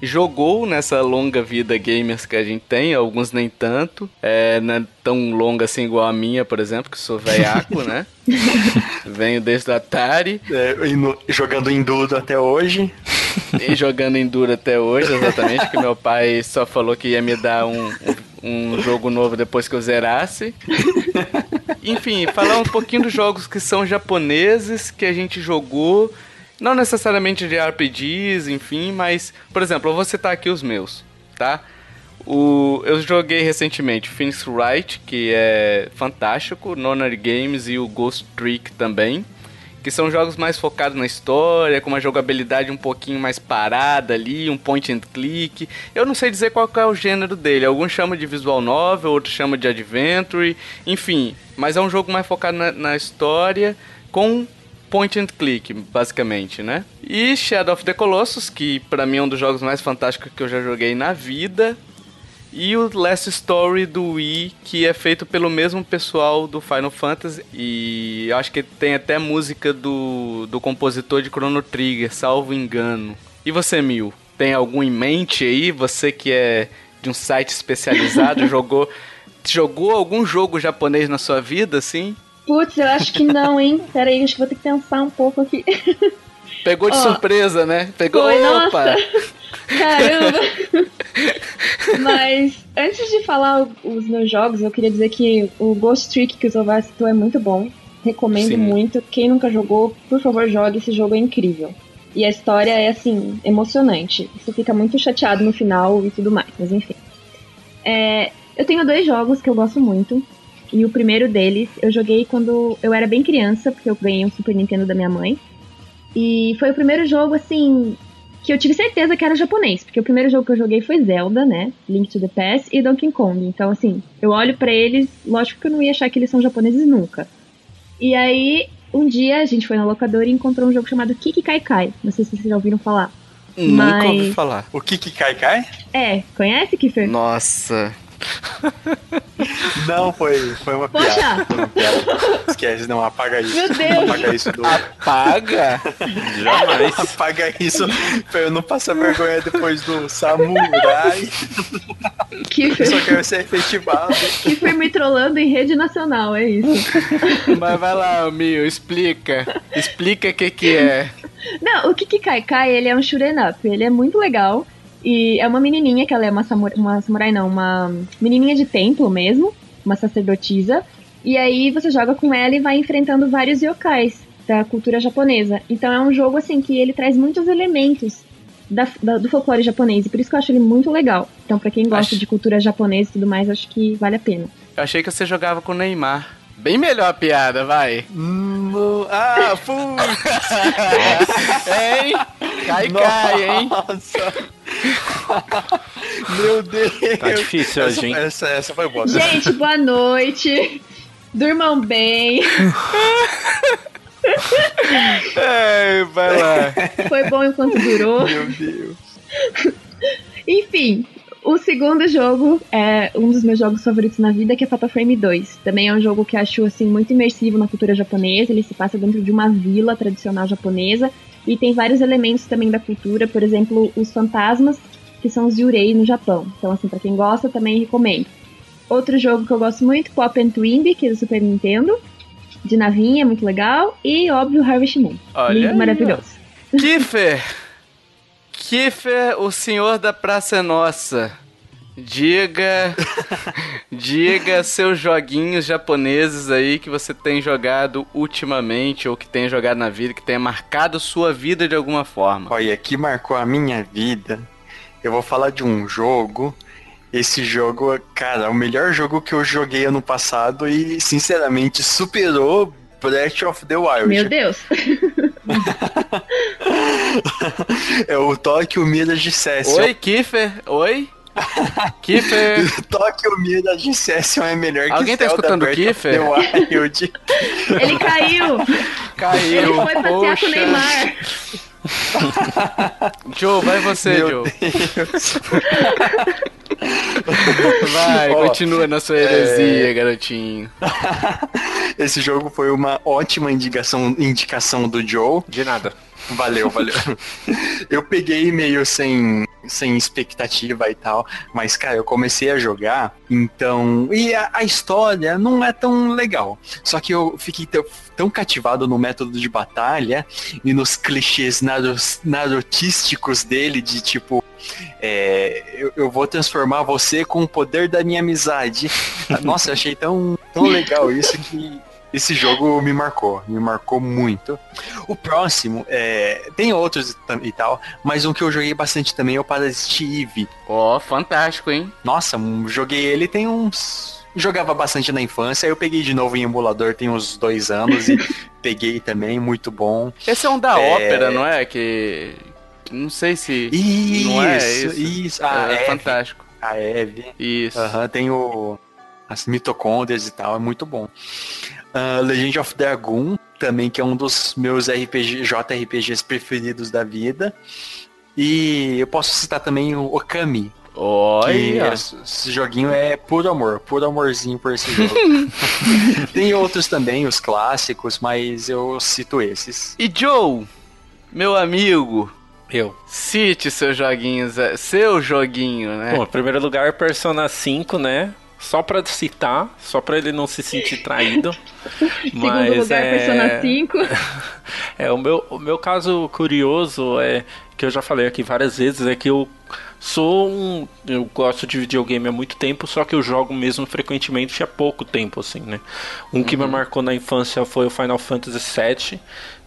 jogou nessa longa vida gamers que a gente tem, alguns nem tanto. É, não é tão longa assim igual a minha, por exemplo, que sou veiaco, né? <laughs> Venho desde o Atari. É, jogando Enduro até hoje. E jogando Enduro até hoje, exatamente, que meu pai só falou que ia me dar um, um, um jogo novo depois que eu zerasse. Enfim, falar um pouquinho dos jogos que são japoneses, que a gente jogou não necessariamente de RPGs, enfim, mas, por exemplo, eu vou citar aqui os meus, tá? O, eu joguei recentemente Phoenix Wright, que é fantástico, Nonary Games e o Ghost Trick também, que são jogos mais focados na história, com uma jogabilidade um pouquinho mais parada ali, um point and click. Eu não sei dizer qual é o gênero dele, alguns chamam de visual novel, outros chamam de adventure, enfim, mas é um jogo mais focado na, na história, com point and click, basicamente, né? E Shadow of the Colossus, que para mim é um dos jogos mais fantásticos que eu já joguei na vida. E o Last Story do Wii, que é feito pelo mesmo pessoal do Final Fantasy. E acho que tem até música do, do compositor de Chrono Trigger, salvo engano. E você, Mil? Tem algum em mente aí? Você que é de um site especializado, <laughs> jogou jogou algum jogo japonês na sua vida, assim? Putz, eu acho que não, hein? Pera aí, acho que vou ter que pensar um pouco aqui. Pegou de Ó, surpresa, né? Pegou, Foi, opa! nossa! Caramba! <laughs> Mas antes de falar os meus jogos, eu queria dizer que o Ghost Trick que o Zovar citou é muito bom. Recomendo Sim. muito. Quem nunca jogou, por favor, jogue. Esse jogo é incrível. E a história é, assim, emocionante. Você fica muito chateado no final e tudo mais, mas enfim. É, eu tenho dois jogos que eu gosto muito. E o primeiro deles eu joguei quando eu era bem criança, porque eu ganhei um Super Nintendo da minha mãe. E foi o primeiro jogo, assim, que eu tive certeza que era japonês, porque o primeiro jogo que eu joguei foi Zelda, né? Link to the Past e Donkey Kong. Então, assim, eu olho pra eles, lógico que eu não ia achar que eles são japoneses nunca. E aí, um dia a gente foi na locadora e encontrou um jogo chamado Kiki Kai Kai. Não sei se vocês já ouviram falar. Nunca Mas- ouvi falar. O Kiki Kai Kai? É, conhece, Kiffer? Nossa. <laughs> Não, foi, foi uma Poxa! piada. Foi uma piada. Esquece, não, apaga isso. Meu Deus! Apaga isso do. Paga? <laughs> Jamais. Apaga isso pra eu não passar vergonha depois do samurai. Eu Kiffer, só quero ser efetivado. Kiffer me trollando em rede nacional, é isso. <laughs> Mas vai lá, Mio, explica. Explica o que que é. Não, o Kiki Kai Kai, ele é um shoot'em up. Ele é muito legal. E é uma menininha, que ela é uma, samurai, uma samurai não, uma menininha de templo mesmo, uma sacerdotisa. E aí você joga com ela e vai enfrentando vários yokais da cultura japonesa. Então é um jogo, assim, que ele traz muitos elementos da- da- do folclore japonês. E por isso que eu acho ele muito legal. Então pra quem gosta Acho- de cultura japonesa e tudo mais, acho que vale a pena. Eu achei que você jogava com o Neymar. Bem melhor a piada, vai. Hum, ah, putz! <laughs> Hein? Cai, cai, hein? <laughs> Meu Deus! Tá difícil hoje, hein? Essa, essa foi boa. Gente, boa noite! Durmam bem! É, vai lá. Foi bom enquanto durou. Meu Deus. Enfim, o segundo jogo é um dos meus jogos favoritos na vida, que é Fatal Frame 2. Também é um jogo que eu acho assim muito imersivo na cultura japonesa. Ele se passa dentro de uma vila tradicional japonesa e tem vários elementos também da cultura, por exemplo, os fantasmas, que são os yurei no Japão. Então, assim, pra quem gosta, também recomendo. Outro jogo que eu gosto muito, Pop and Twimby, que é do Super Nintendo, de navinha, muito legal, e óbvio Harvest Moon. Olha Lindo, aí, maravilhoso. Kiffer. Kiffer, o senhor da Praça é Nossa. Diga. <laughs> diga seus joguinhos japoneses aí que você tem jogado ultimamente ou que tem jogado na vida, que tenha marcado sua vida de alguma forma. Olha, que marcou a minha vida. Eu vou falar de um jogo. Esse jogo, cara, é o melhor jogo que eu joguei ano passado e, sinceramente, superou Breath of the Wild. Meu Deus. <laughs> É o Tokyo Mirage Session. Oi, Kiffer. Oi. Kiffer. Tokyo Mirage Session é melhor Alguém que tá Zelda escutando o Kiffer? <laughs> Ele caiu! Caiu. Ele foi passear com o Neymar. <laughs> Joe, vai você, Meu Joe. Deus. <laughs> Vai, Ó, continua na sua heresia, garotinho. Esse jogo foi uma ótima indicação, indicação do Joe. De nada. Valeu, valeu. <laughs> Eu peguei meio sem, sem expectativa e tal, mas cara, eu comecei a jogar, então. E a, a história não é tão legal. Só que eu fiquei tão, cativado no método de batalha e nos clichês narutísticos dele, de tipo. é, eu, eu vou transformar você com o poder da minha amizade. <laughs> Nossa, eu achei tão, tão legal isso que esse jogo me marcou, me marcou muito. O próximo, é, tem outros e tal, mas um que eu joguei bastante também é o Parasite Eve. Ó, fantástico, hein? Nossa, um- joguei ele tem uns... Jogava bastante na infância, aí eu peguei de novo em emulador tem uns dois anos e <laughs> peguei também, muito bom. Esse é um da É. ópera, não é? Que. Não sei se. Isso, Não é isso? isso. Ah, é Eve, fantástico. a Eve. Isso. Aham, tem o, as mitocôndrias e tal, é muito bom. Ah, Legend of Dragoon, também, que é um dos meus RPG, JRPGs preferidos da vida. E eu posso citar também o Okami, Olha. esse esse joguinho é puro amor, puro amorzinho por esse jogo. <laughs> tem outros também, os clássicos, mas eu cito esses. E Joe, meu amigo, Eu. cite seus joguinhos, é, seu joguinho, né? Bom, em primeiro lugar, Persona 5, né? Só para citar, só para ele não se sentir traído. <laughs> Mas Segundo lugar, é... Persona <laughs> 5. é, o meu, o meu caso curioso é que eu já falei aqui várias vezes, é que eu sou um. Eu gosto de videogame há muito tempo, só que eu jogo mesmo frequentemente há pouco tempo, assim, né? Um uhum. que me uhum. marcou na infância foi o Final Fantasy VII,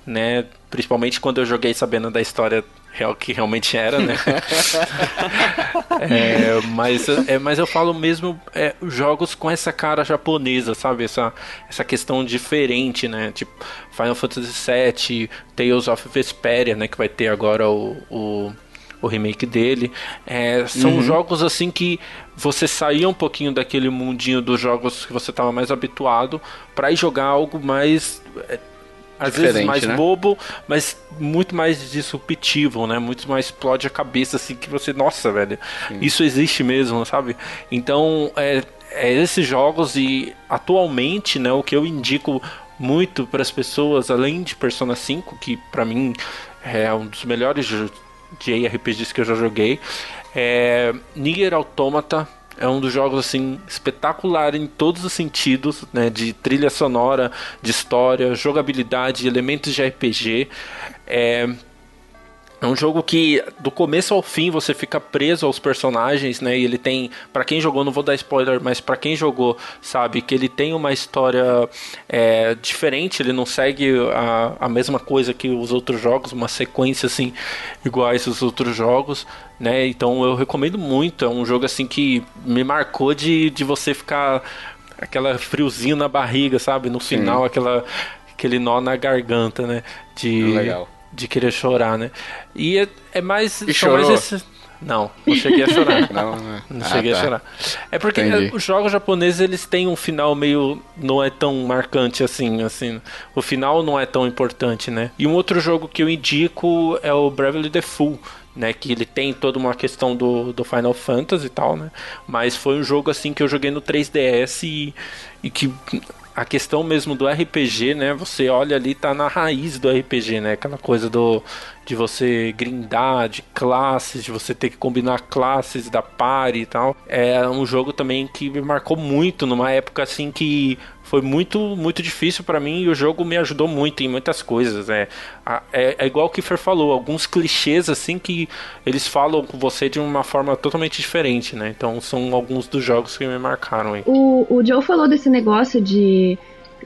né? Principalmente quando eu joguei sabendo da história real que realmente era, né? <laughs> é, mas, é, mas eu falo mesmo é, jogos com essa cara japonesa, sabe? Essa, essa questão diferente, né? Tipo Final Fantasy VII, Tales of Vesperia, né? Que vai ter agora o, o, o remake dele. É, são uhum. jogos assim que você saía um pouquinho daquele mundinho dos jogos que você estava mais habituado para ir jogar algo mais é, às vezes mais né? bobo, mas muito mais disruptivo, né? Muito mais explode a cabeça, assim, que você, nossa, velho, Sim. isso existe mesmo, sabe? Então, é, é esses jogos e atualmente, né, o que eu indico muito para as pessoas, além de Persona 5, que para mim é um dos melhores de RPGs que eu já joguei, é Nier Automata é um dos jogos assim espetacular em todos os sentidos, né, de trilha sonora, de história, jogabilidade, elementos de RPG. É, é um jogo que do começo ao fim você fica preso aos personagens, né? E ele tem, para quem jogou, não vou dar spoiler, mas para quem jogou sabe que ele tem uma história é, diferente. Ele não segue a, a mesma coisa que os outros jogos, uma sequência assim iguais aos outros jogos, né? Então eu recomendo muito. É um jogo assim que me marcou de, de você ficar aquela friozinho na barriga, sabe? No final, Sim. aquela aquele nó na garganta, né? De Legal de querer chorar, né? E é, é mais. E chorou? Mais. Não, não cheguei a chorar. <laughs> não, né? não ah, cheguei tá. a chorar. É porque Entendi. os jogos japoneses eles têm um final meio não é tão marcante assim, assim. O final não é tão importante, né? E um outro jogo que eu indico é o Bravely Default, né, que ele tem toda uma questão do, do Final Fantasy e tal, né? Mas foi um jogo assim que eu joguei no 3DS e, e que a questão mesmo do RPG, né? Você olha ali, tá na raiz do RPG, né? Aquela coisa do de você grindar, de classes, de você ter que combinar classes da party e tal. É um jogo também que me marcou muito numa época assim que foi muito muito difícil para mim e o jogo me ajudou muito em muitas coisas. É, é, é igual o que Fer falou, alguns clichês assim que eles falam com você de uma forma totalmente diferente, né? Então são alguns dos jogos que me marcaram aí. O, o Joe falou desse negócio de,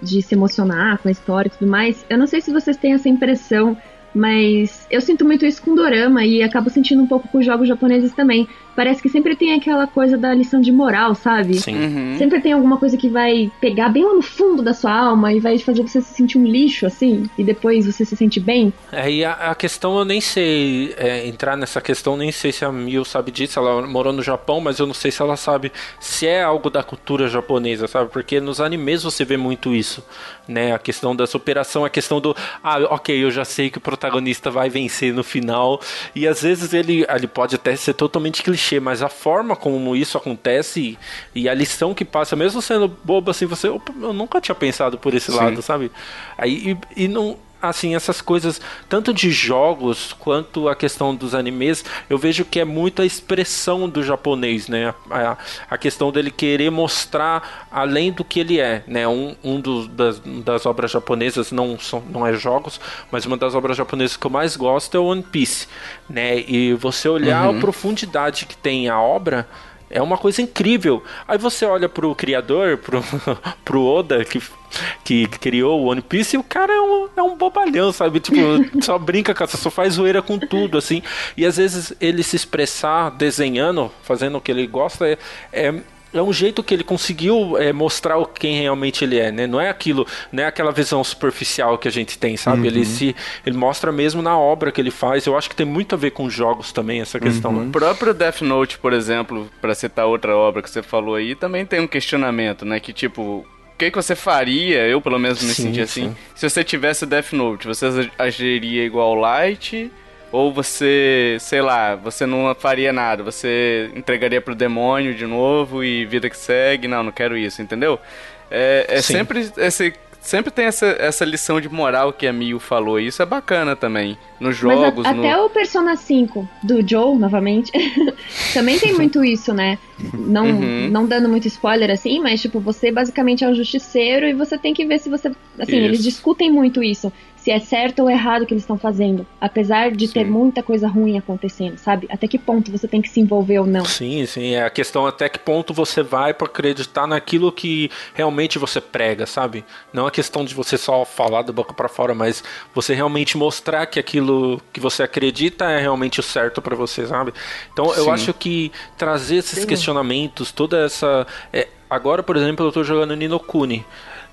de se emocionar com a história e tudo mais. Eu não sei se vocês têm essa impressão mas eu sinto muito isso com dorama e acabo sentindo um pouco com jogos japoneses também. Parece que sempre tem aquela coisa da lição de moral, sabe? Sim. Uhum. Sempre tem alguma coisa que vai pegar bem lá no fundo da sua alma e vai fazer você se sentir um lixo, assim, e depois você se sente bem. É, e a, a questão eu nem sei é, entrar nessa questão, nem sei se a Mil sabe disso. Ela morou no Japão, mas eu não sei se ela sabe se é algo da cultura japonesa, sabe? Porque nos animes você vê muito isso, né? A questão da superação, a questão do, ah, ok, eu já sei que o protagonista vai vencer no final, e às vezes ele, ele pode até ser totalmente clichê, mas a forma como isso acontece e, a lição que passa, mesmo sendo bobo assim, você, opa, eu nunca tinha pensado por esse Sim. lado, sabe? Aí, e, e não assim, essas coisas, tanto de jogos quanto a questão dos animes, eu vejo que é muito a expressão do japonês, né? A, a questão dele querer mostrar além do que ele é, né? Um, um dos, das, das obras japonesas, não, são, não é jogos, mas uma das obras japonesas que eu mais gosto é One Piece, né? E você olhar uhum. a profundidade que tem a obra é uma coisa incrível. Aí você olha pro criador, pro, <laughs> pro Oda, que, que criou o One Piece, e o cara é um, é um bobalhão, sabe? Tipo, <laughs> só brinca essa, só faz zoeira com tudo, assim. E às vezes ele se expressar desenhando, fazendo o que ele gosta, é, é é um jeito que ele conseguiu é, mostrar quem realmente ele é, né? Não é aquilo, não é aquela visão superficial que a gente tem, sabe? Uhum. Ele se ele mostra mesmo na obra que ele faz. Eu acho que tem muito a ver com jogos também essa questão. Uhum. Né? O próprio Death Note, por exemplo, para citar outra obra que você falou aí, também tem um questionamento, né? Que tipo, o que, que você faria? Eu, pelo menos, me sim, senti assim. Sim. Se você tivesse Death Note, você agiria igual Light? Ou você, sei lá, você não faria nada, você entregaria pro demônio de novo e vida que segue, não, não quero isso, entendeu? É, é sempre esse sempre tem essa, essa lição de moral que a Mio falou. E isso é bacana também. Nos jogos. Mas a, até no... o Persona 5 do Joe, novamente, <laughs> também tem muito isso, né? Não, uhum. não dando muito spoiler assim, mas tipo, você basicamente é o justiceiro e você tem que ver se você. Assim, isso. eles discutem muito isso se é certo ou errado o que eles estão fazendo. Apesar de sim. ter muita coisa ruim acontecendo, sabe? Até que ponto você tem que se envolver ou não. Sim, sim. É a questão até que ponto você vai para acreditar naquilo que realmente você prega, sabe? Não a questão de você só falar da boca para fora, mas você realmente mostrar que aquilo que você acredita é realmente o certo para você, sabe? Então sim. eu acho que trazer esses sim. questionamentos, toda essa. É, agora, por exemplo, eu tô jogando Nino Kuni.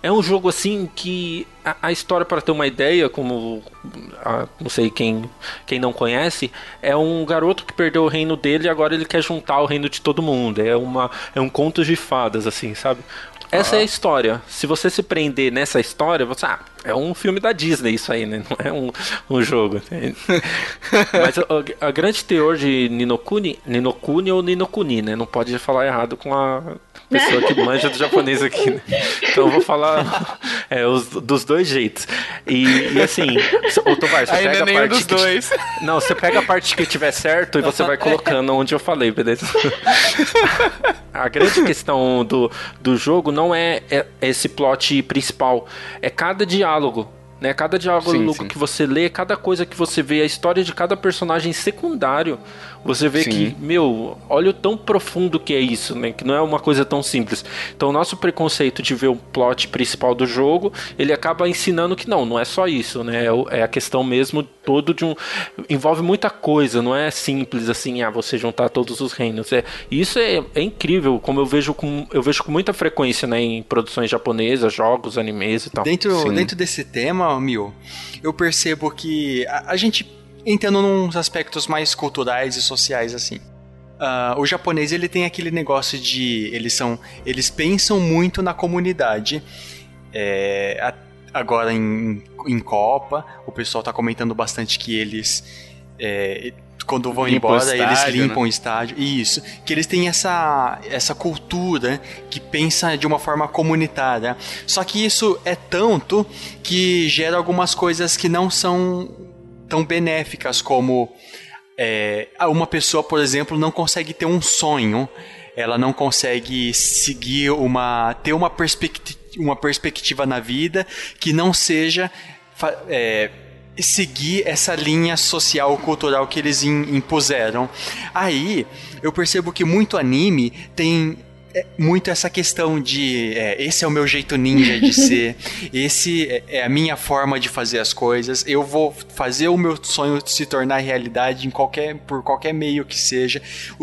É um jogo assim que a, a história, para ter uma ideia, como a, não sei quem, quem não conhece, é um garoto que perdeu o reino dele e agora ele quer juntar o reino de todo mundo. É, uma, é um conto de fadas, assim, sabe? Essa ah. é a história. Se você se prender nessa história, você. Ah, é um filme da Disney isso aí, né? Não é um, um jogo. <laughs> Mas a, a, grande teor de Ninokuni, Ninokuni ou Ninokuni, né? Não pode falar errado com a pessoa que manja do japonês aqui. Né? Então eu vou falar <laughs> é, os, dos dois jeitos. E, e assim, o Tovar, você Ainda pega a parte. Dos que, dois. <laughs> Não, você pega a parte que tiver certo e você vai colocando onde eu falei, beleza? A grande questão do, do jogo não é, é esse plot principal, é cada diálogo né? Cada diálogo sim, sim. que você lê, cada coisa que você vê, a história de cada personagem secundário, você vê Sim. que, meu, olha o tão profundo que é isso, né? Que não é uma coisa tão simples. Então, o nosso preconceito de ver o plot principal do jogo, ele acaba ensinando que não, não é só isso, né? É, é a questão mesmo todo de um. envolve muita coisa, não é simples assim, ah, você juntar todos os reinos. É, isso é, é incrível, como eu vejo com, eu vejo com muita frequência né, em produções japonesas, jogos, animes e tal. Dentro, dentro desse tema, Mil, eu percebo que a, a gente entrando nos aspectos mais culturais e sociais assim. Uh, o japonês ele tem aquele negócio de eles são eles pensam muito na comunidade. É, a, agora em, em Copa o pessoal está comentando bastante que eles é, quando vão embora estádio, eles limpam né? o estádio isso que eles têm essa essa cultura que pensa de uma forma comunitária só que isso é tanto que gera algumas coisas que não são tão benéficas como é, uma pessoa, por exemplo, não consegue ter um sonho, ela não consegue seguir uma ter uma perspectiva, uma perspectiva na vida que não seja é, seguir essa linha social cultural que eles impuseram. Aí eu percebo que muito anime tem muito essa questão de é, esse é o meu jeito ninja de <laughs> ser, esse é, é a minha forma de fazer as coisas, eu vou fazer o meu sonho se tornar realidade em qualquer, por qualquer meio que seja.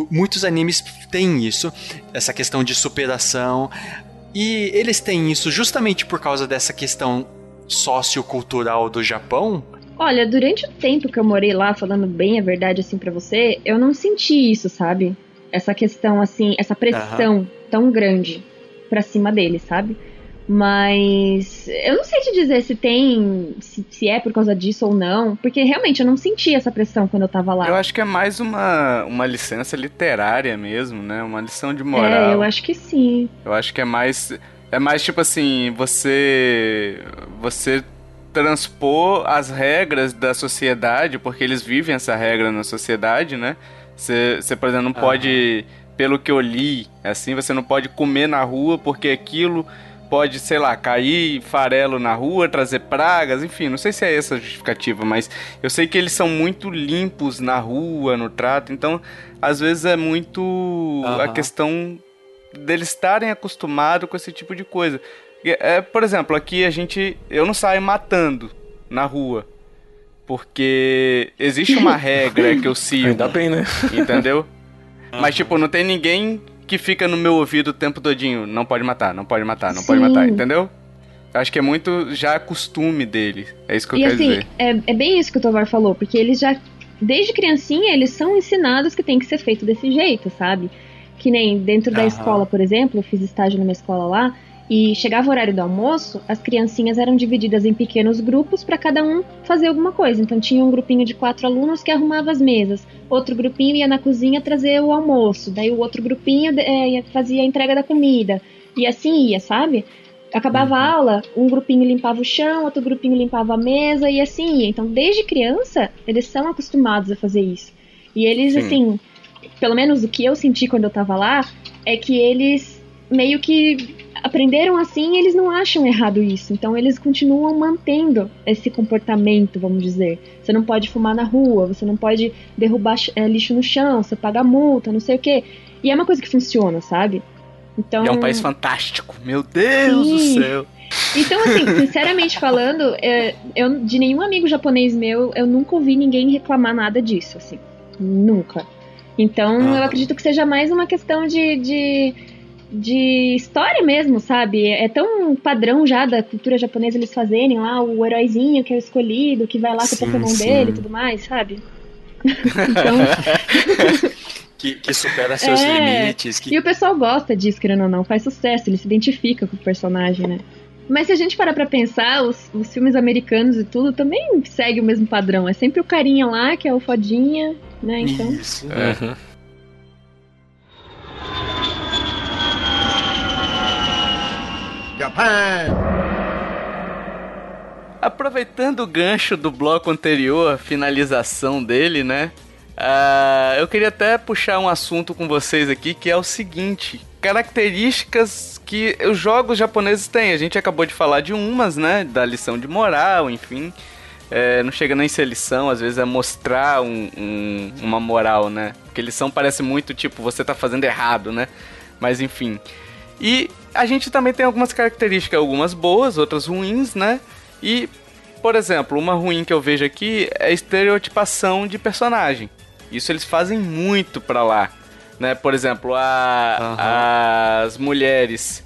Muitos animes têm isso, essa questão de superação, e eles têm isso justamente por causa dessa questão sociocultural do Japão, Olha, durante o tempo que eu morei lá, falando bem a verdade assim para você, eu não senti isso, sabe? Essa questão assim, essa pressão uhum tão grande pra cima dele, sabe? Mas eu não sei te dizer se tem, se, se, é por causa disso ou não, porque realmente eu não senti essa pressão quando eu tava lá. Eu acho que é mais uma, uma licença literária mesmo, né? Uma lição de moral. É, eu acho que sim. Eu acho que é mais. É mais tipo assim, você. Você transpor as regras da sociedade, porque eles vivem essa regra na sociedade, né? Você, você por exemplo, não pode pelo que eu li, assim, você não pode comer na rua porque aquilo pode, sei lá, cair farelo na rua, trazer pragas, enfim, não sei se é essa a justificativa, mas eu sei que eles são muito limpos na rua, no trato, então às vezes é muito uhum. a questão deles estarem acostumados com esse tipo de coisa. É, por exemplo, aqui a gente. Eu não saio matando na rua. Porque existe uma <laughs> regra que eu sigo. Ainda bem, né? Entendeu? Mas, tipo, não tem ninguém que fica no meu ouvido o tempo todinho. Não pode matar, não pode matar, não Sim. pode matar, entendeu? Acho que é muito já costume dele. É isso que eu e quero assim, dizer. É, é bem isso que o Tovar falou, porque eles já, desde criancinha, eles são ensinados que tem que ser feito desse jeito, sabe? Que nem dentro da escola, por exemplo, eu fiz estágio numa escola lá, e chegava o horário do almoço, as criancinhas eram divididas em pequenos grupos para cada um fazer alguma coisa. Então tinha um grupinho de quatro alunos que arrumava as mesas, outro grupinho ia na cozinha trazer o almoço, daí o outro grupinho é, fazia a entrega da comida. E assim ia, sabe? Acabava a uhum. aula, um grupinho limpava o chão, outro grupinho limpava a mesa e assim ia. Então, desde criança, eles são acostumados a fazer isso. E eles, Sim. assim, pelo menos o que eu senti quando eu tava lá, é que eles meio que aprenderam assim e eles não acham errado isso. Então eles continuam mantendo esse comportamento, vamos dizer. Você não pode fumar na rua, você não pode derrubar é, lixo no chão, você paga multa, não sei o quê. E é uma coisa que funciona, sabe? Então... É um país fantástico. Meu Deus Sim. do céu. Então, assim, <laughs> sinceramente falando, é, eu, de nenhum amigo japonês meu, eu nunca ouvi ninguém reclamar nada disso, assim. Nunca. Então, eu acredito que seja mais uma questão de, de de história mesmo, sabe? É tão padrão já da cultura japonesa eles fazerem lá o heróizinho que é o escolhido, que vai lá com o Pokémon sim. dele e tudo mais, sabe? <laughs> então. que, que, supera seus é, limites. Que... E o pessoal gosta disso, querendo ou não, faz sucesso, ele se identifica com o personagem, né? Mas se a gente parar pra pensar, os, os filmes americanos e tudo também segue o mesmo padrão. É sempre o carinha lá, que é o fodinha, né? Então. Isso. Uhum. Japan! Aproveitando o gancho do bloco anterior, finalização dele, né? Uh, eu queria até puxar um assunto com vocês aqui que é o seguinte: características que os jogos japoneses têm. A gente acabou de falar de umas, né? Da lição de moral, enfim. É, não chega nem ser lição, às vezes é mostrar um, um, uma moral, né? Porque lição parece muito tipo, você tá fazendo errado, né? Mas enfim. E a gente também tem algumas características, algumas boas, outras ruins, né? E, por exemplo, uma ruim que eu vejo aqui é a estereotipação de personagem. Isso eles fazem muito pra lá. Né? Por exemplo, a, uhum. as mulheres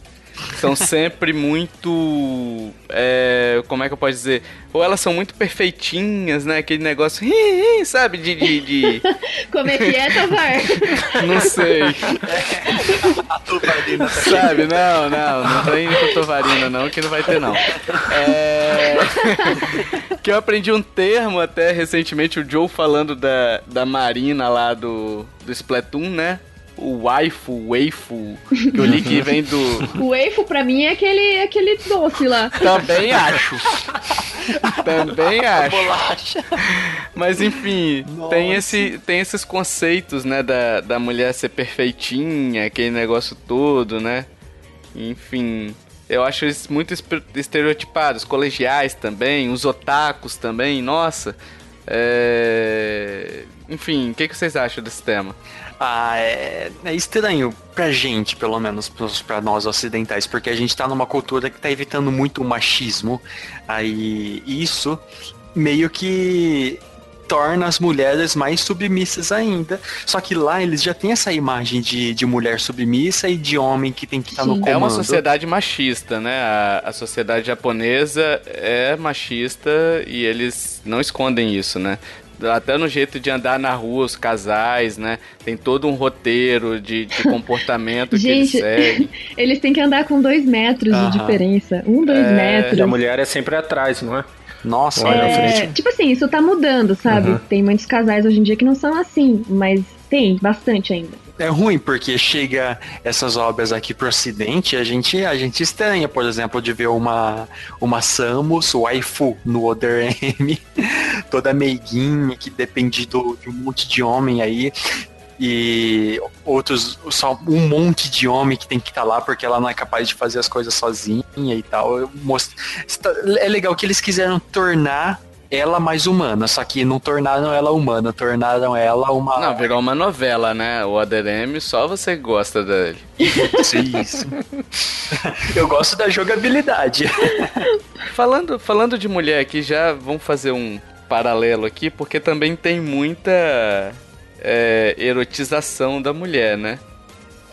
são sempre muito. É, como é que eu posso dizer? Ou elas são muito perfeitinhas, né? Aquele negócio, sabe? De. de, de... <laughs> como é que é, Tovar? <laughs> Não sei. A Tovarina tá Sabe? Não, não, não tô indo com Tovarina, não, que não vai ter, não. É... <laughs> que eu aprendi um termo até recentemente, o Joe falando da, da Marina lá do, do Splatoon, né? O waifu, waifu, que eu li que vem do. O waifu pra mim é aquele, aquele doce lá. Também acho. Também <laughs> acho. Bolacha. Mas enfim, tem, esse, tem esses conceitos, né, da, da mulher ser perfeitinha, aquele negócio todo, né? Enfim, eu acho eles muito estereotipados. Colegiais também, os otakus também, nossa. É... Enfim, o que, que vocês acham desse tema? Ah, é, é estranho pra gente, pelo menos pra nós ocidentais, porque a gente tá numa cultura que tá evitando muito o machismo. Aí isso meio que torna as mulheres mais submissas ainda. Só que lá eles já têm essa imagem de, de mulher submissa e de homem que tem que estar tá no comando. É uma sociedade machista, né? A, a sociedade japonesa é machista e eles não escondem isso, né? Até no jeito de andar na rua, os casais, né? Tem todo um roteiro de, de <laughs> comportamento que eles seguem. <laughs> eles têm que andar com dois metros de diferença. Um, dois é... metros. E a mulher é sempre atrás, não é? Nossa, olha é, frente. Tipo assim, isso tá mudando, sabe? Uhum. Tem muitos casais hoje em dia que não são assim, mas tem bastante ainda é ruim porque chega essas obras aqui pro ocidente, a gente a gente estranha, por exemplo, de ver uma uma Samus waifu no Other M, <laughs> toda meiguinha que depende do, de um monte de homem aí e outros só um monte de homem que tem que estar tá lá porque ela não é capaz de fazer as coisas sozinha e tal. É legal que eles quiseram tornar ela mais humana, só que não tornaram ela humana, tornaram ela uma. Não, virou uma novela, né? O ADM, só você gosta dele. <laughs> Isso, isso. Eu gosto da jogabilidade. <laughs> falando, falando de mulher aqui, já vamos fazer um paralelo aqui, porque também tem muita é, erotização da mulher, né?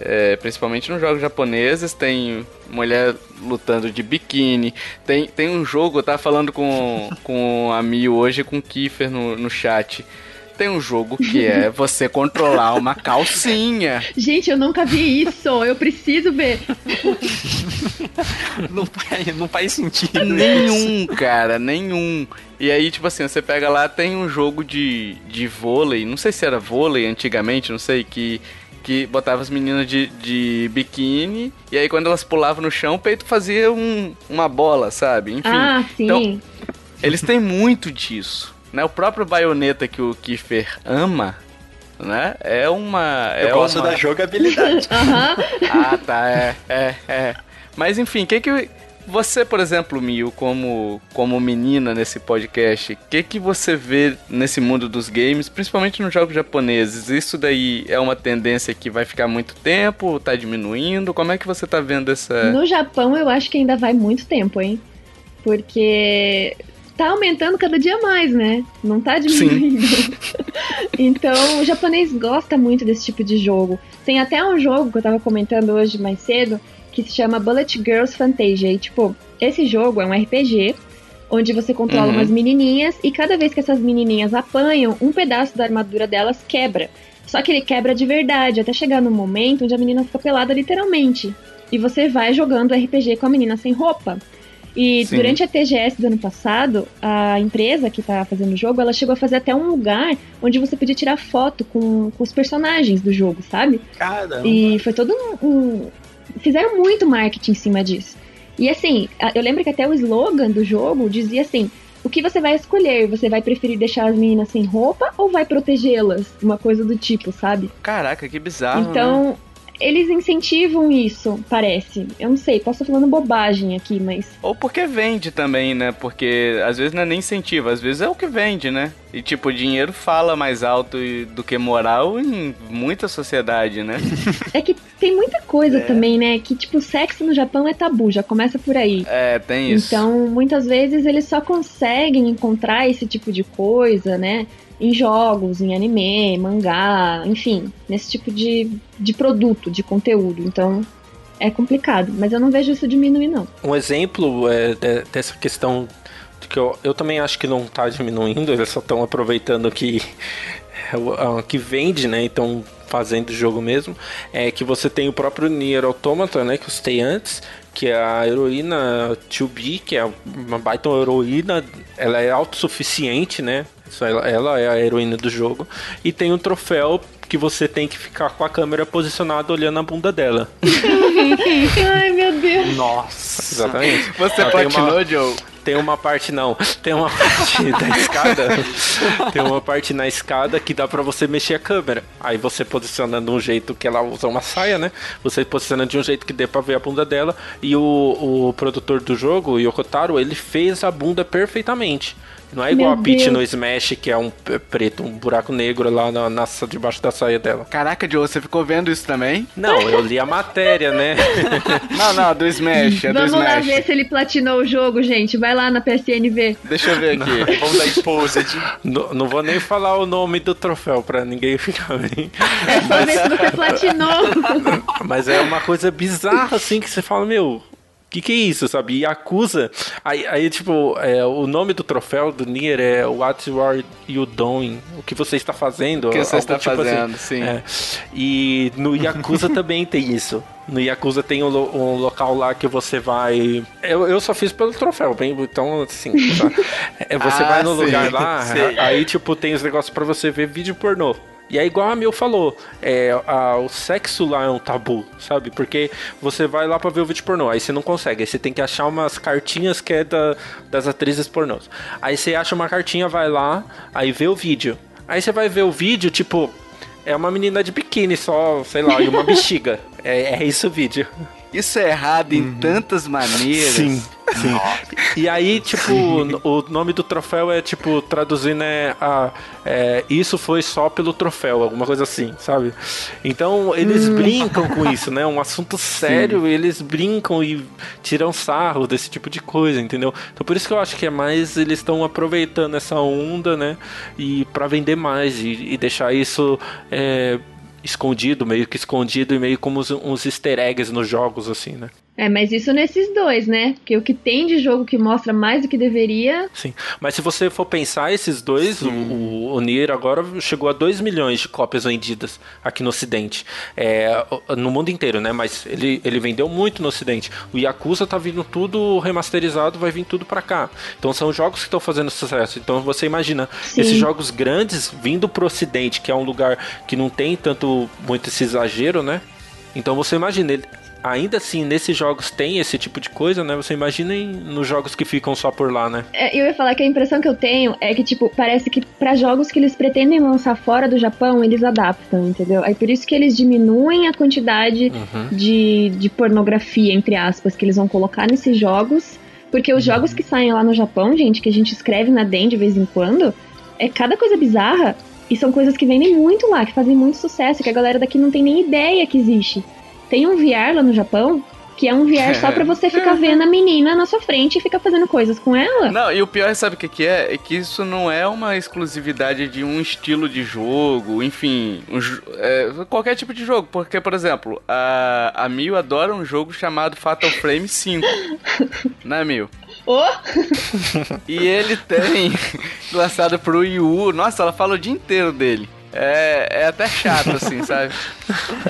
É, principalmente nos jogos japoneses, tem mulher lutando de biquíni. Tem, tem um jogo, eu tava falando com, com a Mi hoje, com o Kiefer no, no chat. Tem um jogo que é <laughs> você controlar uma calcinha. Gente, eu nunca vi isso. Eu preciso ver. <laughs> não, faz, não faz sentido. Nenhum, isso. cara, nenhum. E aí, tipo assim, você pega lá, tem um jogo de, de vôlei. Não sei se era vôlei antigamente, não sei, que que botava as meninas de, de biquíni, e aí quando elas pulavam no chão, o peito fazia um, uma bola, sabe? Enfim. Ah, sim. Então, eles têm muito disso. Né? O próprio baioneta que o Kiefer ama, né? É uma. Eu é gosto uma... da jogabilidade. <laughs> ah, tá, é, é, é. Mas enfim, o que que. Você, por exemplo, Mio, como, como menina nesse podcast, o que, que você vê nesse mundo dos games, principalmente nos jogos japoneses? Isso daí é uma tendência que vai ficar muito tempo? Tá diminuindo? Como é que você tá vendo essa. No Japão, eu acho que ainda vai muito tempo, hein? Porque tá aumentando cada dia mais, né? Não tá diminuindo. <laughs> então, o japonês gosta muito desse tipo de jogo. Tem até um jogo que eu tava comentando hoje mais cedo que se chama Bullet Girls Fantasia. E, tipo, esse jogo é um RPG onde você controla uhum. umas menininhas e cada vez que essas menininhas apanham, um pedaço da armadura delas quebra. Só que ele quebra de verdade, até chegar no momento onde a menina fica pelada literalmente. E você vai jogando RPG com a menina sem roupa. E Sim. durante a TGS do ano passado, a empresa que tá fazendo o jogo, ela chegou a fazer até um lugar onde você podia tirar foto com, com os personagens do jogo, sabe? Caramba! E foi todo um, um, Fizeram muito marketing em cima disso. E assim, eu lembro que até o slogan do jogo dizia assim: o que você vai escolher? Você vai preferir deixar as meninas sem roupa ou vai protegê-las? Uma coisa do tipo, sabe? Caraca, que bizarro. Então, né? eles incentivam isso, parece. Eu não sei, posso estar falando bobagem aqui, mas. Ou porque vende também, né? Porque às vezes não é nem incentivo, às vezes é o que vende, né? E tipo, o dinheiro fala mais alto do que moral em muita sociedade, né? <laughs> é que tem muita coisa é. também, né? Que tipo, sexo no Japão é tabu, já começa por aí. É, tem isso. Então, muitas vezes eles só conseguem encontrar esse tipo de coisa, né? em jogos, em anime, mangá, enfim, nesse tipo de, de produto, de conteúdo. Então é complicado, mas eu não vejo isso diminuir, não. Um exemplo é, de, dessa questão que eu, eu também acho que não está diminuindo, eles só estão aproveitando que, <laughs> que vende, né? Então fazendo o jogo mesmo, é que você tem o próprio Nier Automata, né, que eu citei antes, que é a heroína 2B, que é uma baita heroína, ela é autossuficiente, né? Ela, ela é a heroína do jogo. E tem um troféu que você tem que ficar com a câmera posicionada olhando a bunda dela. <laughs> Ai, meu Deus. Nossa. Exatamente. Você ela platinou, uma... Joe? Tem uma parte não, tem uma parte <laughs> da escada, tem uma parte na escada que dá para você mexer a câmera. Aí você posiciona de um jeito que ela usa uma saia, né? Você posiciona de um jeito que dê para ver a bunda dela e o, o produtor do jogo, o Yokotaro, ele fez a bunda perfeitamente. Não é igual Meu a Peach no Smash, que é um preto, um buraco negro lá na, na, debaixo da saia dela. Caraca, Joe, você ficou vendo isso também? Não, eu li a matéria, né? <laughs> não, não, do Smash, é do Vamos Smash. lá ver se ele platinou o jogo, gente. Vai lá na PSN ver. Deixa eu ver aqui. Vamos dar exposed. Não, não vou nem falar o nome do troféu pra ninguém <laughs> ficar bem. É só ver se você platinou. <laughs> Mas é uma coisa bizarra, assim, que você fala, meu, que que é isso, sabe? E acusa. Aí, aí tipo, é, o nome do troféu do Nier é What Are You Doing? O que você está fazendo? O que você está tipo assim. fazendo, assim. sim. É. E no Yakuza também tem isso. No Yakuza tem um, um, local lá que você vai. Eu, eu só fiz pelo troféu, bem, então assim. Tá? É, você <laughs> ah, vai no sim, lugar lá, <laughs> sim. aí tipo tem os negócios para você ver vídeo pornô. E é igual a Mil falou, é, a, o sexo lá é um tabu, sabe? Porque você vai lá pra ver o vídeo pornô, aí você não consegue, aí você tem que achar umas cartinhas que é da, das atrizes pornôs. Aí você acha uma cartinha, vai lá, aí vê o vídeo. Aí você vai ver o vídeo, tipo, é uma menina de biquíni só, sei lá, e uma <laughs> bexiga. É, é isso o vídeo. Isso é errado em uhum. tantas maneiras. Sim. Sim. E aí, tipo, o nome do troféu é, tipo, traduzindo é, a, é, isso foi só pelo troféu, alguma coisa assim, sabe? Então, eles hum. brincam com isso, né? Um assunto sério, Sim. eles brincam e tiram sarro desse tipo de coisa, entendeu? Então, por isso que eu acho que é mais eles estão aproveitando essa onda, né? E para vender mais e, e deixar isso. É, escondido, meio que escondido e meio como uns, uns easter eggs nos jogos, assim, né? É, mas isso nesses dois, né? Porque o que tem de jogo que mostra mais do que deveria. Sim, mas se você for pensar, esses dois, o, o, o, Nier agora chegou a 2 milhões de cópias vendidas aqui no Ocidente. É, no mundo inteiro, né? Mas ele, ele vendeu muito no Ocidente. O Yakuza tá vindo tudo remasterizado, vai vir tudo para cá. Então são jogos que estão fazendo sucesso. Então você imagina, Sim. esses jogos grandes vindo pro Ocidente, que é um lugar que não tem tanto muito esse exagero, né? Então você imagina, ele, ainda assim, nesses jogos tem esse tipo de coisa, né? Você imagina em, nos jogos que ficam só por lá, né? É, eu ia falar que a impressão que eu tenho é que, tipo, parece que para jogos que eles pretendem lançar fora do Japão, eles adaptam, entendeu? Aí por isso que eles diminuem a quantidade uhum. de, de pornografia, entre aspas, que eles vão colocar nesses jogos. Porque os uhum. jogos que saem lá no Japão, gente, que a gente escreve na DEM de vez em quando, é cada coisa bizarra. E são coisas que vendem muito lá, que fazem muito sucesso, que a galera daqui não tem nem ideia que existe. Tem um VR lá no Japão que é um VR só pra você ficar <laughs> vendo a menina na sua frente e ficar fazendo coisas com ela. Não, e o pior, sabe o que, que é? É que isso não é uma exclusividade de um estilo de jogo, enfim, um, é, qualquer tipo de jogo. Porque, por exemplo, a, a Mil adora um jogo chamado Fatal Frame 5. <laughs> né, Mil? Oh. e ele tem <laughs> lançado pro Wii U. Nossa, ela fala o dia inteiro dele. É, é até chato, assim, <laughs> sabe?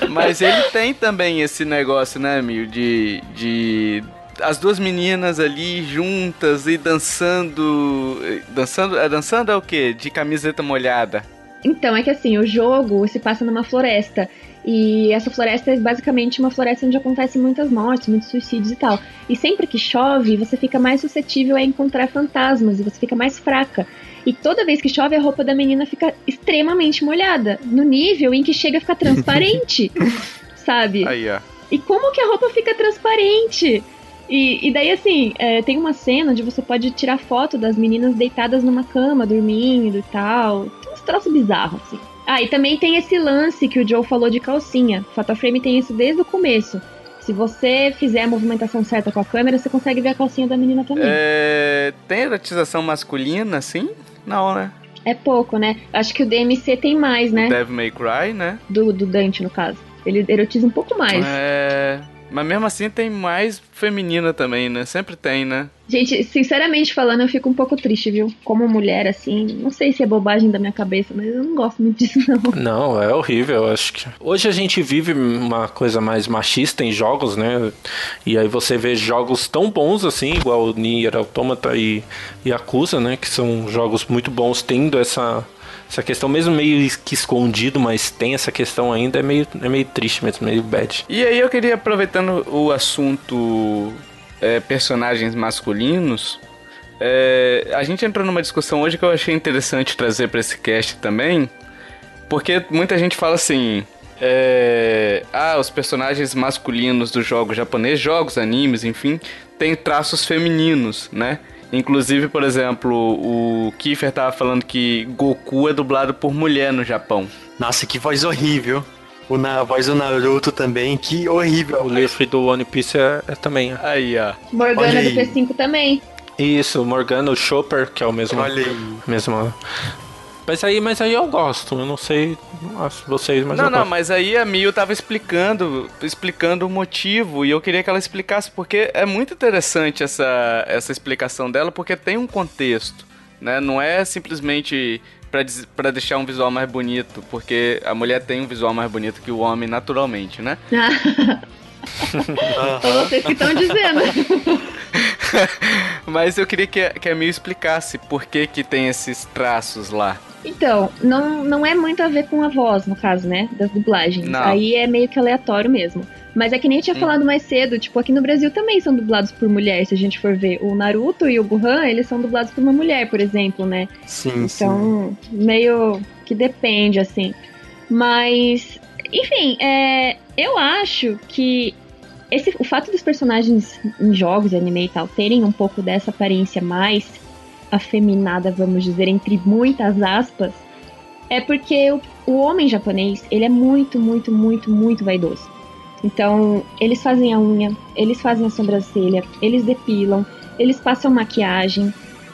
Mas ele tem também esse negócio, né, Mil? De, de as duas meninas ali juntas e dançando. Dançando. É, dançando é o quê? De camiseta molhada. Então, é que assim, o jogo se passa numa floresta. E essa floresta é basicamente uma floresta onde acontecem muitas mortes, muitos suicídios e tal. E sempre que chove, você fica mais suscetível a encontrar fantasmas e você fica mais fraca. E toda vez que chove, a roupa da menina fica extremamente molhada, no nível em que chega a ficar transparente, <laughs> sabe? Aí, ó. E como que a roupa fica transparente? E, e daí, assim, é, tem uma cena onde você pode tirar foto das meninas deitadas numa cama, dormindo e tal. Tem uns troços bizarros, assim. Ah, e também tem esse lance que o Joe falou de calcinha. Fatal Frame tem isso desde o começo. Se você fizer a movimentação certa com a câmera, você consegue ver a calcinha da menina também. É... Tem erotização masculina, assim? Não, né? É pouco, né? Acho que o DMC tem mais, né? O Devil May Cry, né? Do, do Dante, no caso. Ele erotiza um pouco mais. É. Mas mesmo assim tem mais feminina também, né? Sempre tem, né? Gente, sinceramente falando, eu fico um pouco triste, viu? Como mulher, assim, não sei se é bobagem da minha cabeça, mas eu não gosto muito disso, não. <laughs> Não, é horrível, acho que. Hoje a gente vive uma coisa mais machista em jogos, né? E aí você vê jogos tão bons assim, igual Nier Automata e Yakuza, né? Que são jogos muito bons, tendo essa essa questão, mesmo meio que escondido, mas tem essa questão ainda, é meio, é meio triste mesmo, meio bad. E aí eu queria, aproveitando o assunto é, personagens masculinos, é, a gente entrou numa discussão hoje que eu achei interessante trazer para esse cast também, porque muita gente fala assim. É, ah, os personagens masculinos dos jogos japoneses, jogos, animes, enfim, têm traços femininos, né? Inclusive, por exemplo, o Kiefer tava falando que Goku é dublado por mulher no Japão. Nossa, que voz horrível. O na a voz do Naruto também, que horrível. O Luffy do One Piece é, é também, ó. Aí, ó. Morgana do P5 também. Isso, Morgana, o Chopper, que é o mesmo. Olha aí. Mesmo, mas aí, mas aí eu gosto, eu não sei vocês, mas Não, eu não, gosto. mas aí a Mio tava explicando, explicando o motivo e eu queria que ela explicasse porque é muito interessante essa, essa explicação dela porque tem um contexto, né? Não é simplesmente para deixar um visual mais bonito, porque a mulher tem um visual mais bonito que o homem naturalmente, né? <laughs> Vocês que estão dizendo. <laughs> <laughs> Mas eu queria que, que a Mil explicasse por que, que tem esses traços lá. Então, não, não é muito a ver com a voz, no caso, né? Das dublagens. Não. Aí é meio que aleatório mesmo. Mas é que nem eu tinha hum. falado mais cedo, tipo, aqui no Brasil também são dublados por mulher, se a gente for ver. O Naruto e o Gohan, eles são dublados por uma mulher, por exemplo, né? Sim, então, sim. meio que depende, assim. Mas, enfim, é, eu acho que esse, o fato dos personagens em jogos, anime e tal, terem um pouco dessa aparência mais afeminada, vamos dizer, entre muitas aspas, é porque o, o homem japonês, ele é muito, muito, muito, muito vaidoso. Então, eles fazem a unha, eles fazem a sobrancelha, eles depilam, eles passam maquiagem.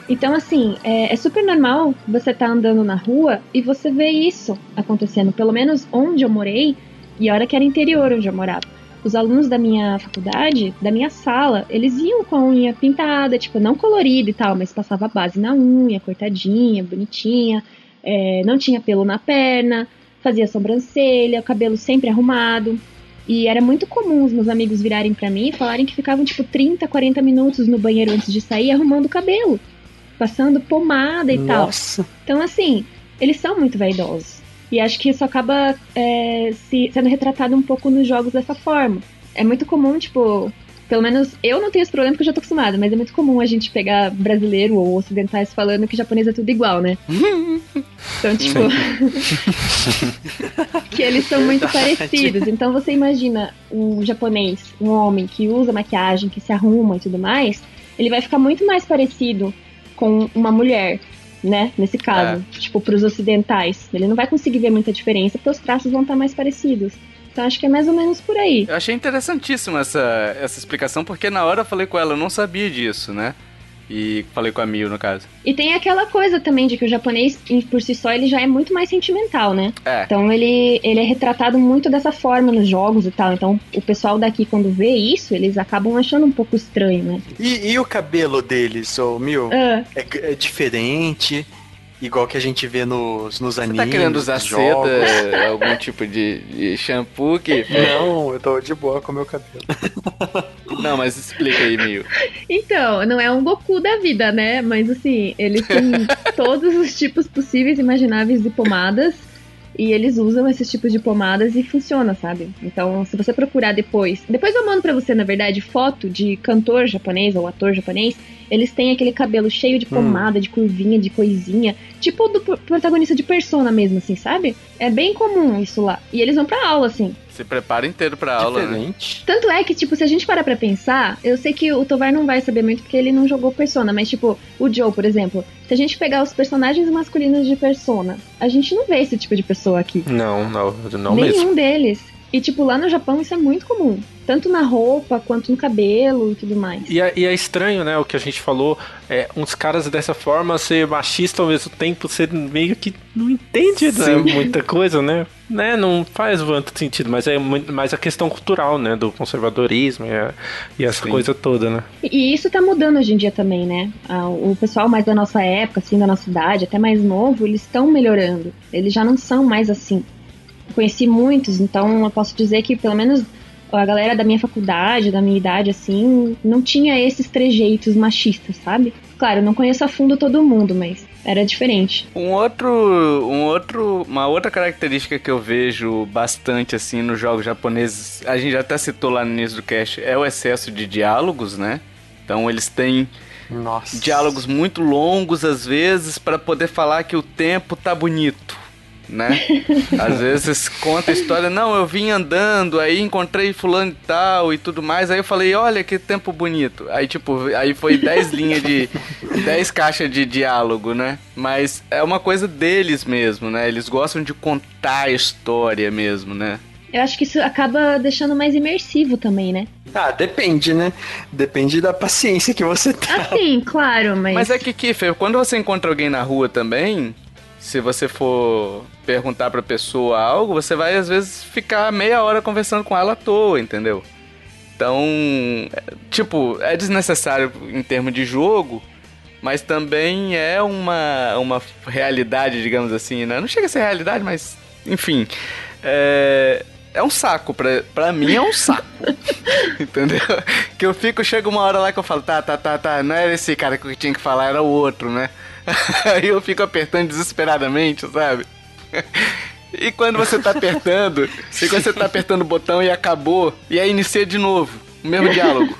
Então, assim, é, é super normal você tá andando na rua e você ver isso acontecendo. Pelo menos onde eu morei, e hora que era interior onde eu morava os alunos da minha faculdade, da minha sala, eles iam com a unha pintada, tipo, não colorida e tal, mas passava base na unha, cortadinha, bonitinha, é, não tinha pelo na perna, fazia sobrancelha, o cabelo sempre arrumado. E era muito comum os meus amigos virarem para mim e falarem que ficavam, tipo, 30, 40 minutos no banheiro antes de sair arrumando o cabelo, passando pomada e Nossa. tal. Então, assim, eles são muito vaidosos. E acho que isso acaba é, se, sendo retratado um pouco nos jogos dessa forma. é muito comum, tipo, pelo menos eu não tenho esse problema porque eu já tô acostumada, mas é muito comum a gente pegar brasileiro ou ocidentais falando que japonês é tudo igual, né? <laughs> Então, tipo. <laughs> que eles são muito parecidos. Então você imagina um japonês, um homem que usa maquiagem, que se arruma e tudo mais, ele vai ficar muito mais parecido com uma mulher, né? Nesse caso, é. tipo, pros ocidentais. Ele não vai conseguir ver muita diferença porque os traços vão estar mais parecidos. Então acho que é mais ou menos por aí. Eu achei interessantíssima essa, essa explicação, porque na hora eu falei com ela, eu não sabia disso, né? E falei com a Mil, no caso. E tem aquela coisa também de que o japonês, por si só, ele já é muito mais sentimental, né? É. Então ele, ele é retratado muito dessa forma nos jogos e tal. Então o pessoal daqui, quando vê isso, eles acabam achando um pouco estranho, né? E, e o cabelo deles, ô Mil? Ah. É, é diferente? Igual que a gente vê nos, nos animes. Você tá querendo usar seda, <laughs> algum tipo de, de shampoo que. <laughs> Não, eu tô de boa com o meu cabelo. <laughs> Não, mas explica aí, Mil. Então, não é um Goku da vida, né? Mas assim, ele tem todos os tipos possíveis e imagináveis de pomadas. E eles usam esses tipos de pomadas e funciona, sabe? Então, se você procurar depois. Depois eu mando pra você, na verdade, foto de cantor japonês ou ator japonês eles têm aquele cabelo cheio de pomada, hum. de curvinha, de coisinha. Tipo do protagonista de Persona mesmo, assim, sabe? É bem comum isso lá. E eles vão pra aula, assim. Se prepara inteiro pra aula? Diferente. né? Tanto é que, tipo, se a gente parar pra pensar, eu sei que o Tovar não vai saber muito porque ele não jogou Persona, mas, tipo, o Joe, por exemplo, se a gente pegar os personagens masculinos de Persona, a gente não vê esse tipo de pessoa aqui. Não, não, não Nenhum mesmo. deles. E, tipo, lá no Japão isso é muito comum. Tanto na roupa, quanto no cabelo e tudo mais. E é, e é estranho, né, o que a gente falou. É, uns caras dessa forma ser machista ao mesmo tempo, ser meio que não entende né, muita coisa, né? né? Não faz muito sentido, mas é muito, mais a questão cultural, né? Do conservadorismo e, a, e essa Sim. coisa toda, né? E isso tá mudando hoje em dia também, né? O pessoal mais da nossa época, assim, da nossa idade, até mais novo, eles estão melhorando. Eles já não são mais assim conheci muitos, então eu posso dizer que pelo menos a galera da minha faculdade, da minha idade, assim, não tinha esses trejeitos machistas, sabe? Claro, eu não conheço a fundo todo mundo, mas era diferente. Um outro, um outro, uma outra característica que eu vejo bastante assim nos jogos japoneses, a gente já até citou lá no início do cast, é o excesso de diálogos, né? Então eles têm Nossa. diálogos muito longos às vezes para poder falar que o tempo tá bonito né? Às vezes conta a história, não, eu vim andando, aí encontrei fulano e tal e tudo mais, aí eu falei, olha que tempo bonito. Aí tipo, aí foi 10 <laughs> linhas de 10 caixas de diálogo, né? Mas é uma coisa deles mesmo, né? Eles gostam de contar a história mesmo, né? Eu acho que isso acaba deixando mais imersivo também, né? Ah, depende, né? Depende da paciência que você tem. Ah, sim, claro, mas. Mas é que, Kiffer, quando você encontra alguém na rua também, se você for perguntar pra pessoa algo, você vai às vezes ficar meia hora conversando com ela à toa, entendeu? Então, tipo, é desnecessário em termos de jogo, mas também é uma, uma realidade, digamos assim, né? Não chega a ser realidade, mas, enfim. É, é um saco, pra, pra mim é um saco. <laughs> entendeu? Que eu fico, chega uma hora lá que eu falo, tá, tá, tá, tá, não era esse cara que eu tinha que falar, era o outro, né? <laughs> Aí eu fico apertando desesperadamente, sabe? E quando você tá apertando, e quando você tá apertando o botão e acabou, e aí inicia de novo. O mesmo diálogo.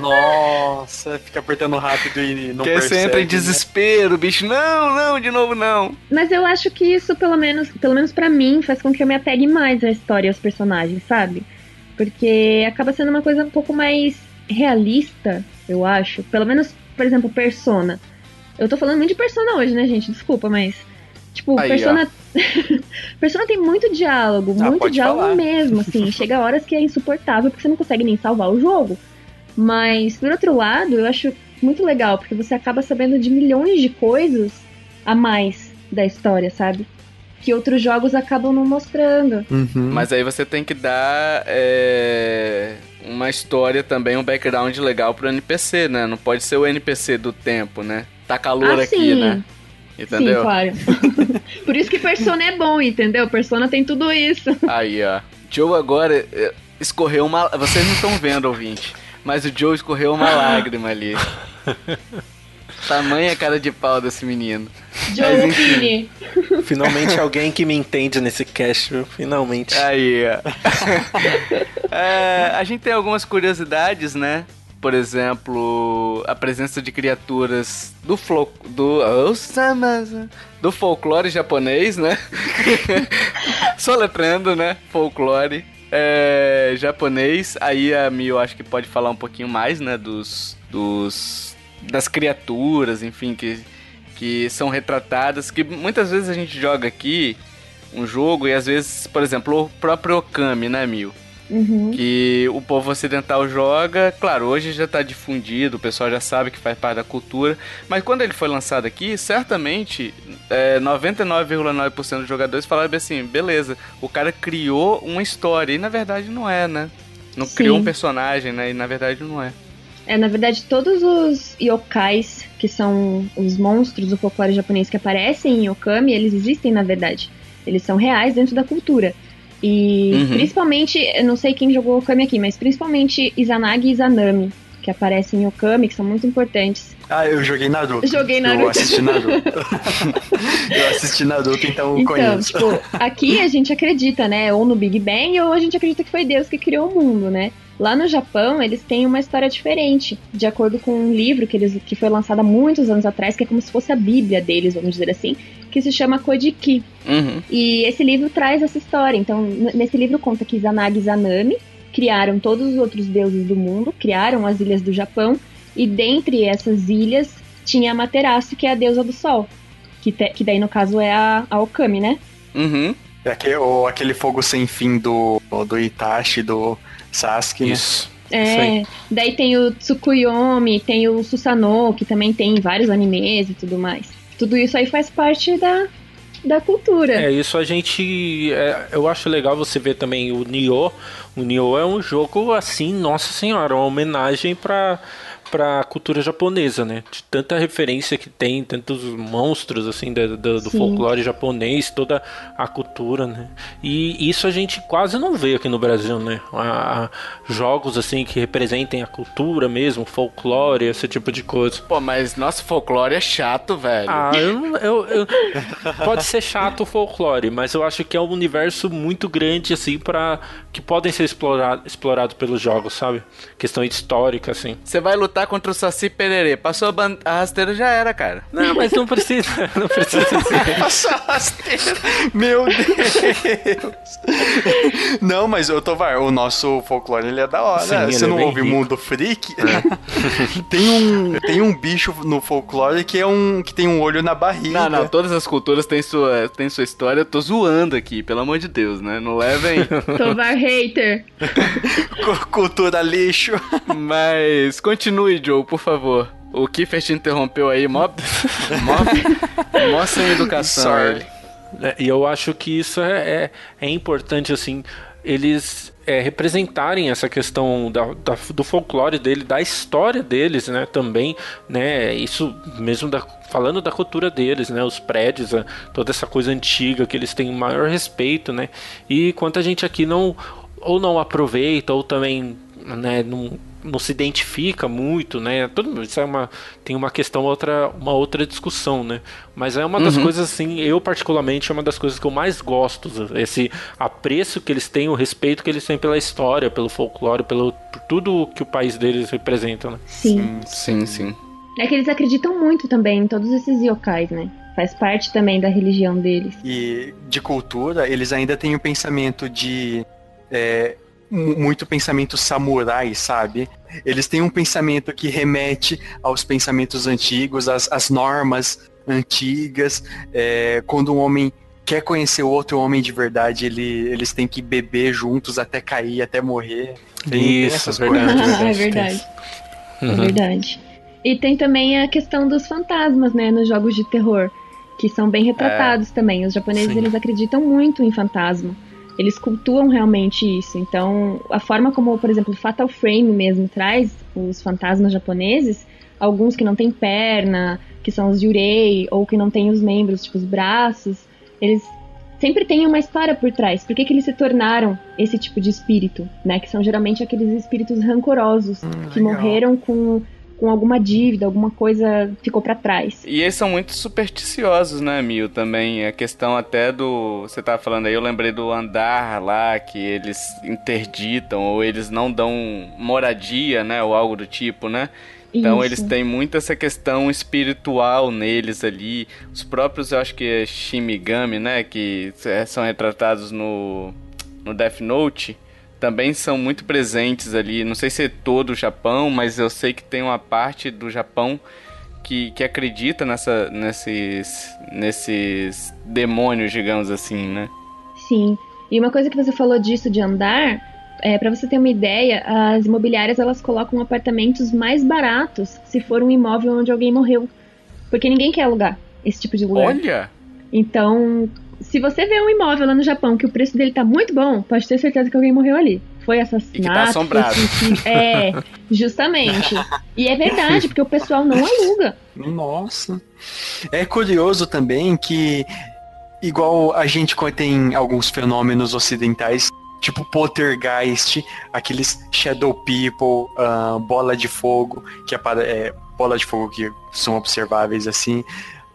Nossa, fica apertando rápido e não que percebe. você entra em né? desespero, né? bicho. Não, não, de novo não. Mas eu acho que isso, pelo menos, pelo menos para mim, faz com que eu me apegue mais à história e aos personagens, sabe? Porque acaba sendo uma coisa um pouco mais realista, eu acho. Pelo menos, por exemplo, Persona. Eu tô falando muito de Persona hoje, né, gente? Desculpa, mas. Tipo, Aí, Persona. <laughs> Persona tem muito diálogo, ah, muito diálogo falar. mesmo, assim. <laughs> Chega horas que é insuportável porque você não consegue nem salvar o jogo. Mas, por outro lado, eu acho muito legal, porque você acaba sabendo de milhões de coisas a mais da história, sabe? Que outros jogos acabam não mostrando. Uhum. Mas aí você tem que dar é, uma história também, um background legal pro NPC, né? Não pode ser o NPC do tempo, né? Tá calor ah, aqui, sim. né? Entendeu? Sim, claro. <laughs> Por isso que Persona é bom, entendeu? Persona tem tudo isso. <laughs> Aí, ó. Joe agora eh, escorreu uma. Vocês não estão vendo, ouvinte. Mas o Joe escorreu uma <laughs> lágrima ali. Tamanha cara de pau desse menino. Joe Opini. Finalmente alguém que me entende nesse cast, viu? Finalmente. Aí, ó. é, a gente tem algumas curiosidades, né? Por exemplo, a presença de criaturas do flo do do folclore japonês, né? <laughs> Só letrando, né? Folclore é, japonês. Aí a Mio acho que pode falar um pouquinho mais, né? Dos, dos das criaturas, enfim, que que são retratadas, que muitas vezes a gente joga aqui um jogo e às vezes, por exemplo, o próprio Okami, né, Mil? Uhum. Que o povo ocidental joga, claro, hoje já está difundido, o pessoal já sabe que faz parte da cultura, mas quando ele foi lançado aqui, certamente é, 99,9% dos jogadores falaram assim: beleza, o cara criou uma história, e na verdade não é, né? Não Sim. criou um personagem, né? E na verdade não é. É, na verdade, todos os yokais, que são os monstros do folclore japonês que aparecem em Okami, eles existem na verdade. Eles são reais dentro da cultura. E uhum. principalmente, eu não sei quem jogou Okami aqui, mas principalmente Izanagi e Izanami, que aparecem em Okami, que são muito importantes. Ah, eu joguei Naruto. Joguei Naruto. Eu assisti Naruto. <laughs> eu assisti Naruto, então, então conheço. Tipo, aqui a gente acredita, né? Ou no Big Bang, ou a gente acredita que foi Deus que criou o mundo, né? Lá no Japão, eles têm uma história diferente, de acordo com um livro que, eles, que foi lançado há muitos anos atrás, que é como se fosse a Bíblia deles, vamos dizer assim, que se chama Kojiki. Uhum. E esse livro traz essa história. Então, nesse livro conta que Izanagi e Izanami criaram todos os outros deuses do mundo, criaram as ilhas do Japão, e dentre essas ilhas tinha a Materaço, que é a deusa do sol. Que, te, que daí, no caso, é a, a Okami, né? Uhum. É aquele, ou aquele fogo sem fim do, do Itachi, do Sasuke, né? Isso. É, daí tem o Tsukuyomi, tem o Susanoo, que também tem vários animes e tudo mais. Tudo isso aí faz parte da, da cultura. É, isso a gente. É, eu acho legal você ver também o Nioh. O Nioh é um jogo assim, nossa senhora, uma homenagem para para a cultura japonesa, né? De tanta referência que tem, tantos monstros assim do, do, do folclore japonês, toda a cultura, né? E isso a gente quase não vê aqui no Brasil, né? A, a, jogos assim que representem a cultura mesmo, folclore, esse tipo de coisa. Pô, mas nosso folclore é chato, velho. Ah, eu, eu, eu pode ser chato o folclore, mas eu acho que é um universo muito grande assim para que podem ser explorado, explorado pelos jogos, sabe? Questão histórica assim. Você vai lutar lutar contra o Saci Pererê. Passou a, a rasteira já era, cara. Não, mas não precisa. <laughs> Não precisa ser. <laughs> Passou a rasteira. Meu Deus. Não, mas eu tô vai, o nosso folclore ele é da hora. Sim, Você não é ouve rico. Mundo Freak? <laughs> É. tem um tem um bicho no folclore que é um que tem um olho na barriga. Não, não, todas as culturas têm sua têm sua história. Eu tô zoando aqui, pelo amor de Deus, né? Não levem Tovar hater. Cultura lixo. Mas continue Continue, Joe, por favor. O Kiffer te interrompeu aí, mó, <laughs> mó, mó sem educação. Sorry. É, e eu acho que isso é, é, é importante, assim, eles é, representarem essa questão da, da, do folclore dele, da história deles, né, também, né, isso mesmo da, falando da cultura deles, né, os prédios, toda essa coisa antiga que eles têm maior respeito, né, e quanto a gente aqui não, ou não aproveita, ou também, né, não não se identifica muito, né? Tudo isso é uma tem uma questão outra uma outra discussão, né? Mas é uma das uhum. coisas assim, eu particularmente é uma das coisas que eu mais gosto, esse apreço que eles têm, o respeito que eles têm pela história, pelo folclore, pelo por tudo que o país deles representa, né? Sim. Sim, sim. É que eles acreditam muito também em todos esses yokais, né? Faz parte também da religião deles. E de cultura, eles ainda têm o pensamento de é, muito pensamento samurai, sabe? Eles têm um pensamento que remete aos pensamentos antigos, às, às normas antigas. É, quando um homem quer conhecer o outro homem de verdade, ele, eles têm que beber juntos até cair, até morrer. Tem, Isso, tem é verdade, é verdade. Uhum. É verdade. E tem também a questão dos fantasmas, né, nos jogos de terror, que são bem retratados é, também. Os japoneses, sim. eles acreditam muito em fantasma eles cultuam realmente isso. Então, a forma como, por exemplo, Fatal Frame mesmo traz os fantasmas japoneses, alguns que não têm perna, que são os yurei, ou que não têm os membros, tipo os braços, eles sempre têm uma história por trás. Por que, que eles se tornaram esse tipo de espírito, né? Que são geralmente aqueles espíritos rancorosos, hum, que morreram com com alguma dívida, alguma coisa ficou para trás. E eles são muito supersticiosos, né, Mil? Também a questão até do. Você tava falando aí, eu lembrei do andar lá, que eles interditam ou eles não dão moradia, né? Ou algo do tipo, né? Então Isso. eles têm muito essa questão espiritual neles ali. Os próprios, eu acho que é Shimigami, né? Que são retratados no, no Death Note também são muito presentes ali. Não sei se é todo o Japão, mas eu sei que tem uma parte do Japão que, que acredita nessa, nesses, nesses demônios, digamos assim, né? Sim. E uma coisa que você falou disso de andar, é, para você ter uma ideia, as imobiliárias elas colocam apartamentos mais baratos se for um imóvel onde alguém morreu. Porque ninguém quer alugar esse tipo de lugar. Olha! Então, se você vê um imóvel lá no Japão que o preço dele tá muito bom, pode ter certeza que alguém morreu ali. Foi assassinado. E que tá assombrado. É, <laughs> justamente. E é verdade, porque o pessoal não aluga. Nossa. É curioso também que, igual a gente tem alguns fenômenos ocidentais, tipo poltergeist, aqueles shadow people, uh, bola de fogo, que é, é bola de fogo que são observáveis assim.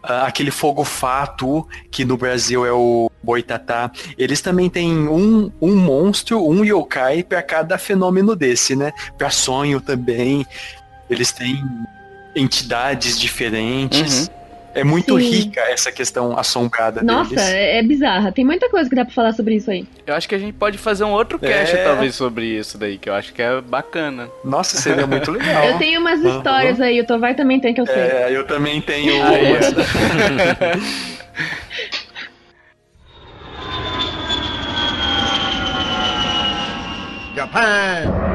Uh, aquele fogo fato, que no Brasil é o boitatá, eles também têm um, um monstro, um yokai para cada fenômeno desse, né? Para sonho também. Eles têm entidades diferentes. Uhum. É muito Sim. rica essa questão assombrada Nossa, deles. é, é bizarra. Tem muita coisa que dá pra falar sobre isso aí. Eu acho que a gente pode fazer um outro cast, é... talvez, sobre isso daí, que eu acho que é bacana. Nossa, seria muito <laughs> legal. eu tenho umas histórias uhum. aí, o Tovai também tem que eu sei. É, eu também tenho umas. <laughs> Japan!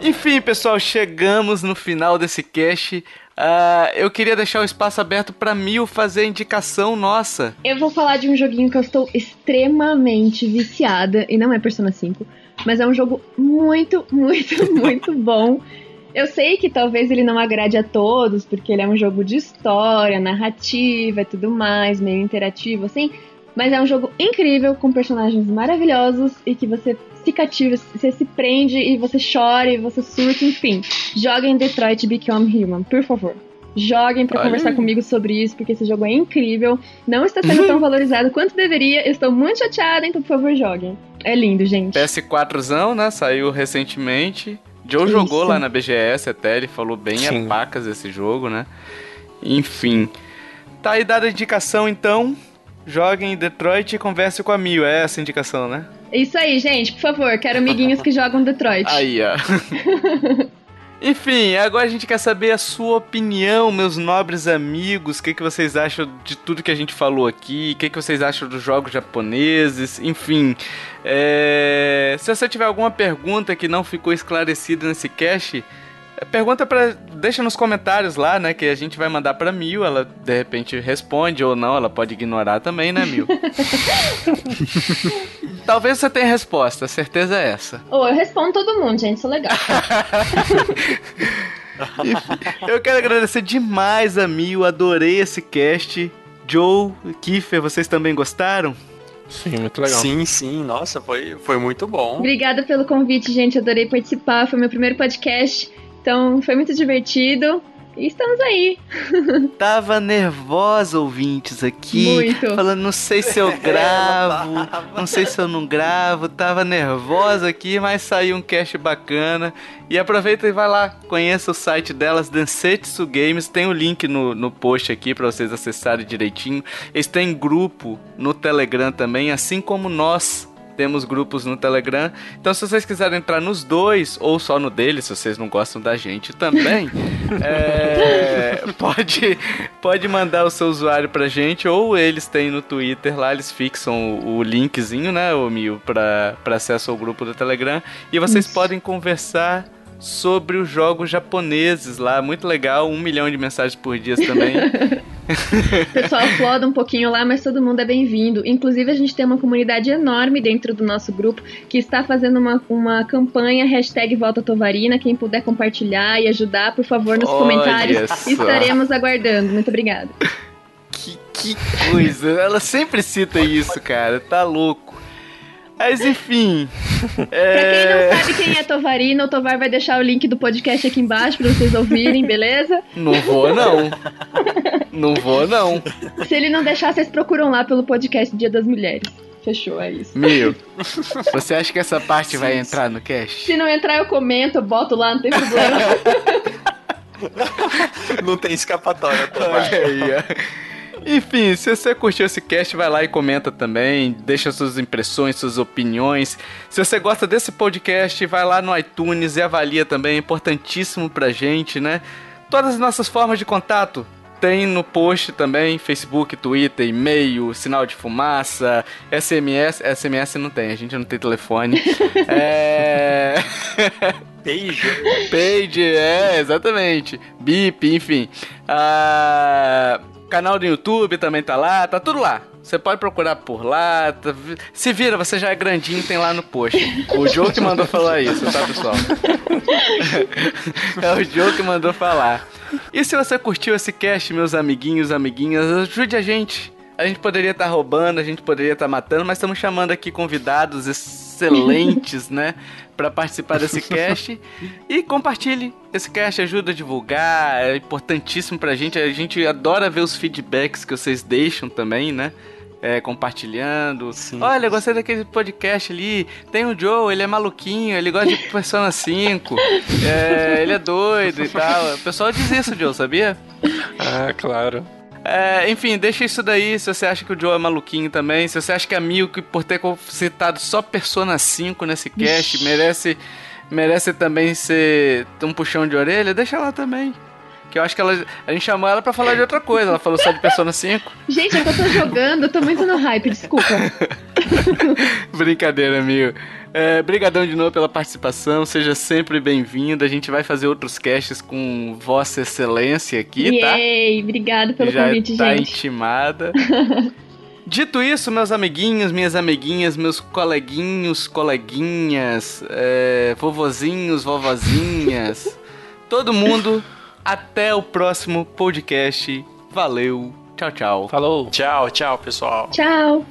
Enfim, pessoal, chegamos no final desse cast. Uh, eu queria deixar o espaço aberto para Mil fazer a indicação nossa. Eu vou falar de um joguinho que eu estou extremamente viciada, e não é Persona 5, mas é um jogo muito, muito, <laughs> muito bom. Eu sei que talvez ele não agrade a todos, porque ele é um jogo de história, narrativa e tudo mais, meio interativo assim, mas é um jogo incrível, com personagens maravilhosos e que você se cativa, você se prende e você chora e você surta, enfim. Joguem Detroit Become Human, por favor. Joguem para conversar comigo sobre isso, porque esse jogo é incrível. Não está sendo tão <laughs> valorizado quanto deveria. estou muito chateada, então por favor, joguem. É lindo, gente. PS4zão, né? Saiu recentemente. Joe isso. jogou lá na BGS até, ele falou bem Sim. a pacas desse jogo, né? Enfim. Tá aí dada a indicação, então. Joguem Detroit e converse com a Mil. É essa a indicação, né? Isso aí, gente, por favor, quero amiguinhos que jogam Detroit. Aí, ó. <laughs> Enfim, agora a gente quer saber a sua opinião, meus nobres amigos. O que, que vocês acham de tudo que a gente falou aqui? O que, que vocês acham dos jogos japoneses? Enfim, é... se você tiver alguma pergunta que não ficou esclarecida nesse cast, Pergunta para deixa nos comentários lá, né, que a gente vai mandar para Mil, ela de repente responde ou não, ela pode ignorar também, né, Mil? <laughs> Talvez você tenha resposta, a certeza é essa. Ou oh, eu respondo todo mundo, gente, sou legal. <laughs> eu quero agradecer demais a Mil, adorei esse cast. Joe, Kiffer, vocês também gostaram? Sim, muito legal. Sim, sim, nossa, foi, foi muito bom. Obrigada pelo convite, gente. Adorei participar. Foi meu primeiro podcast. Então foi muito divertido. E estamos aí. <laughs> Tava nervosa, ouvintes, aqui. Muito. Falando, não sei se eu <laughs> gravo, não sei se eu não gravo. Tava nervosa aqui, mas saiu um cast bacana. E aproveita e vai lá, conheça o site delas, Densetsu Games. Tem o link no, no post aqui para vocês acessarem direitinho. Eles têm grupo no Telegram também, assim como nós temos grupos no Telegram. Então, se vocês quiserem entrar nos dois, ou só no dele, se vocês não gostam da gente também, <laughs> é, pode, pode mandar o seu usuário pra gente, ou eles têm no Twitter lá, eles fixam o, o linkzinho, né, o Mil, pra, pra acesso ao grupo do Telegram. E vocês Isso. podem conversar sobre os jogos japoneses lá. Muito legal, um milhão de mensagens por dia também. o <laughs> pessoal floda um pouquinho lá, mas todo mundo é bem-vindo. Inclusive, a gente tem uma comunidade enorme dentro do nosso grupo que está fazendo uma, uma campanha hashtag Volta Tovarina. Quem puder compartilhar e ajudar, por favor, nos Olha comentários. Só. Estaremos aguardando. Muito obrigada. Que, que coisa. Ela sempre cita isso, cara. Tá louco. Mas enfim. É... <laughs> Pra quem não sabe quem é Tovarino, o Tovar vai deixar o link do podcast aqui embaixo pra vocês ouvirem, beleza? Não vou, não. não vou, não. Se ele não deixar, vocês procuram lá pelo podcast Dia das Mulheres. Fechou, é isso. Mil, <laughs> você acha que essa parte sim, vai entrar no cast? Se não entrar, eu comento, eu boto lá, não tem problema. <laughs> não tem escapatória, Tovar. Olha aí, ó. Enfim, se você curtiu esse cast, vai lá e comenta também, deixa suas impressões, suas opiniões. Se você gosta desse podcast, vai lá no iTunes e avalia também, é importantíssimo pra gente, né? Todas as nossas formas de contato, tem no post também, Facebook, Twitter, e-mail, sinal de fumaça, SMS. SMS não tem, a gente não tem telefone. <laughs> é. Page. Page, é, exatamente. Bip, enfim. Ah. Canal do YouTube também tá lá, tá tudo lá. Você pode procurar por lá. Tá... Se vira, você já é grandinho, tem lá no post. O Joe que mandou falar isso, tá, pessoal? <laughs> é o Joe que mandou falar. E se você curtiu esse cast, meus amiguinhos, amiguinhas, ajude a gente. A gente poderia estar tá roubando, a gente poderia estar tá matando, mas estamos chamando aqui convidados excelentes, né? para participar desse <laughs> cast. e compartilhe. Esse cast ajuda a divulgar, é importantíssimo pra gente. A gente adora ver os feedbacks que vocês deixam também, né? É, compartilhando. Sim. Olha, gostei daquele podcast ali. Tem o Joe, ele é maluquinho, ele gosta de Persona 5. <laughs> é, ele é doido e tal. O pessoal diz isso, Joe, sabia? Ah, claro. É, enfim, deixa isso daí se você acha que o Joe é maluquinho também. Se você acha que a Milk, por ter citado só Persona 5 nesse cast, merece, merece também ser um puxão de orelha, deixa lá também. Que eu acho que ela, a gente chamou ela pra falar de outra coisa. Ela falou só de Persona 5. <laughs> Gente, é eu tô jogando, eu tô muito no hype, desculpa. <laughs> Brincadeira, amigo. É, brigadão de novo pela participação, seja sempre bem-vindo. A gente vai fazer outros casts com Vossa Excelência aqui, tá? Yay, obrigado pelo Já convite, tá gente. intimada. <laughs> Dito isso, meus amiguinhos, minhas amiguinhas, meus coleguinhos, coleguinhas, é, vovozinhos, vovozinhas, <laughs> todo mundo, até o próximo podcast. Valeu, tchau, tchau. Falou. Tchau, tchau, pessoal. Tchau.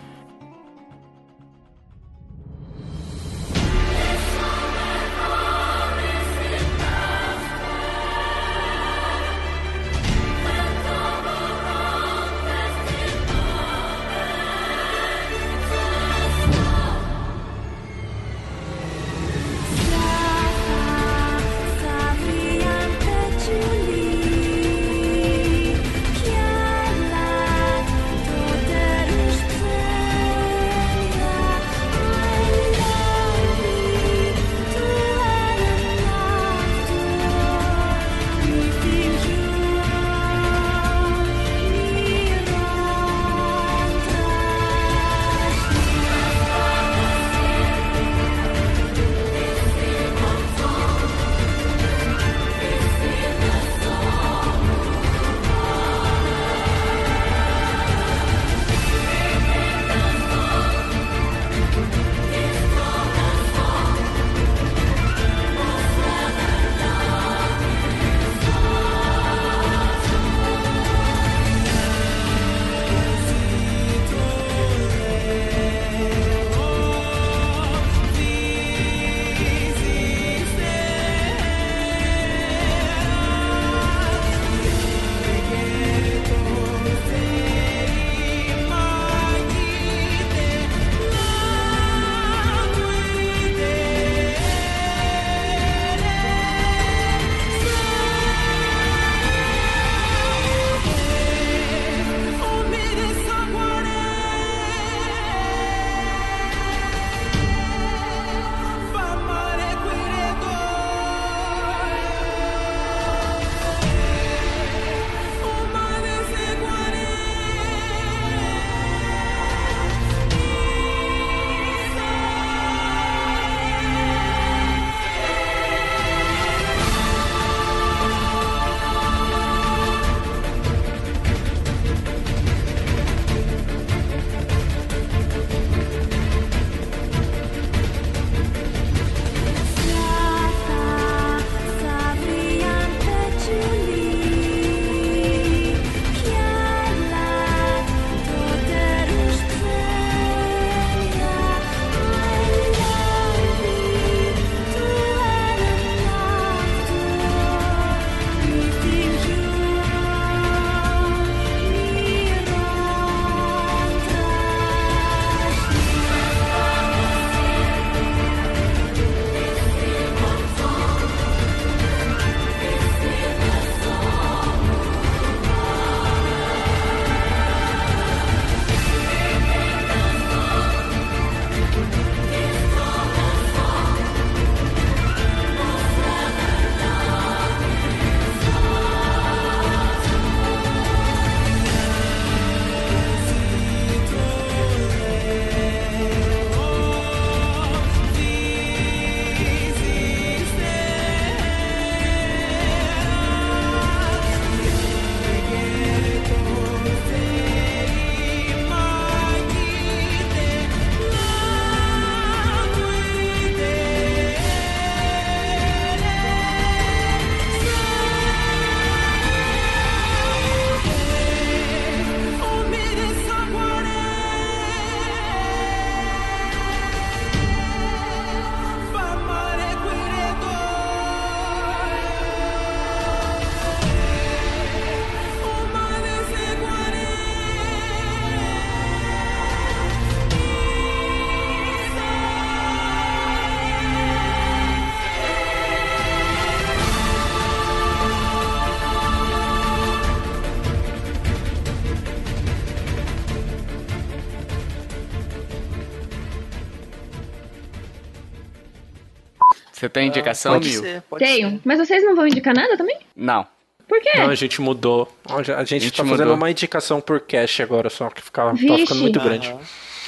Tem indicação, pode Mil? ser, pode Tenho. ser. Mas vocês não vão indicar nada também? Não. Por quê? Não, a gente mudou. A gente, a gente tá fazendo mudou. uma indicação por cash agora, só que fica, tá Vixe. ficando muito grande. Aham.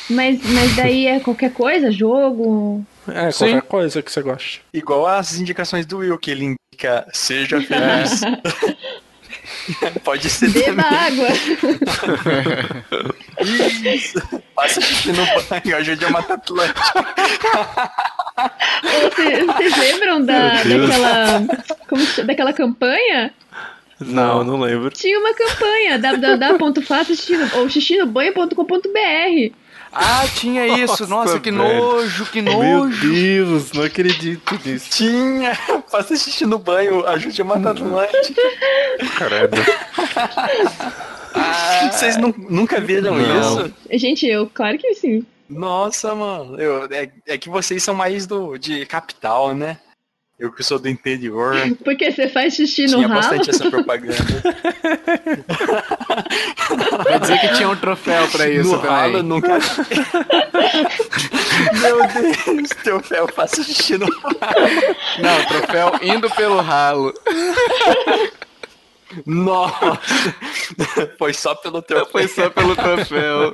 Mas, mas daí é qualquer coisa? Jogo? É, Sim. qualquer coisa que você goste. Igual as indicações do Will, que ele indica seja feliz. <laughs> <laughs> Pode ser Beba também. água. <laughs> Isso. Passa xixi no banho, ajude a matar Atlântico. Vocês, vocês lembram da, daquela, como daquela campanha? Não, não lembro. Tinha uma campanha www.faça ou xixinobanho.com.br. Ah, tinha <laughs> isso. Nossa, Nossa, que velho. nojo, que Meu nojo. Deus, não acredito nisso. Tinha. <laughs> Faça xixi no banho, ajude a matar Atlântico. Credo. Vocês nu- nunca viram Não. isso? Gente, eu, claro que sim. Nossa, mano. Eu, é, é que vocês são mais do, de capital, né? Eu que sou do interior. <laughs> Porque você faz xixi no Tinha ralo. bastante essa propaganda. <laughs> Vai dizer que tinha um troféu pra isso no ralo eu também. nunca. <laughs> Meu Deus, teu fel, faça xixi no ralo. Não, troféu indo pelo ralo. Nossa! Foi só pelo teu Foi só pelo troféu.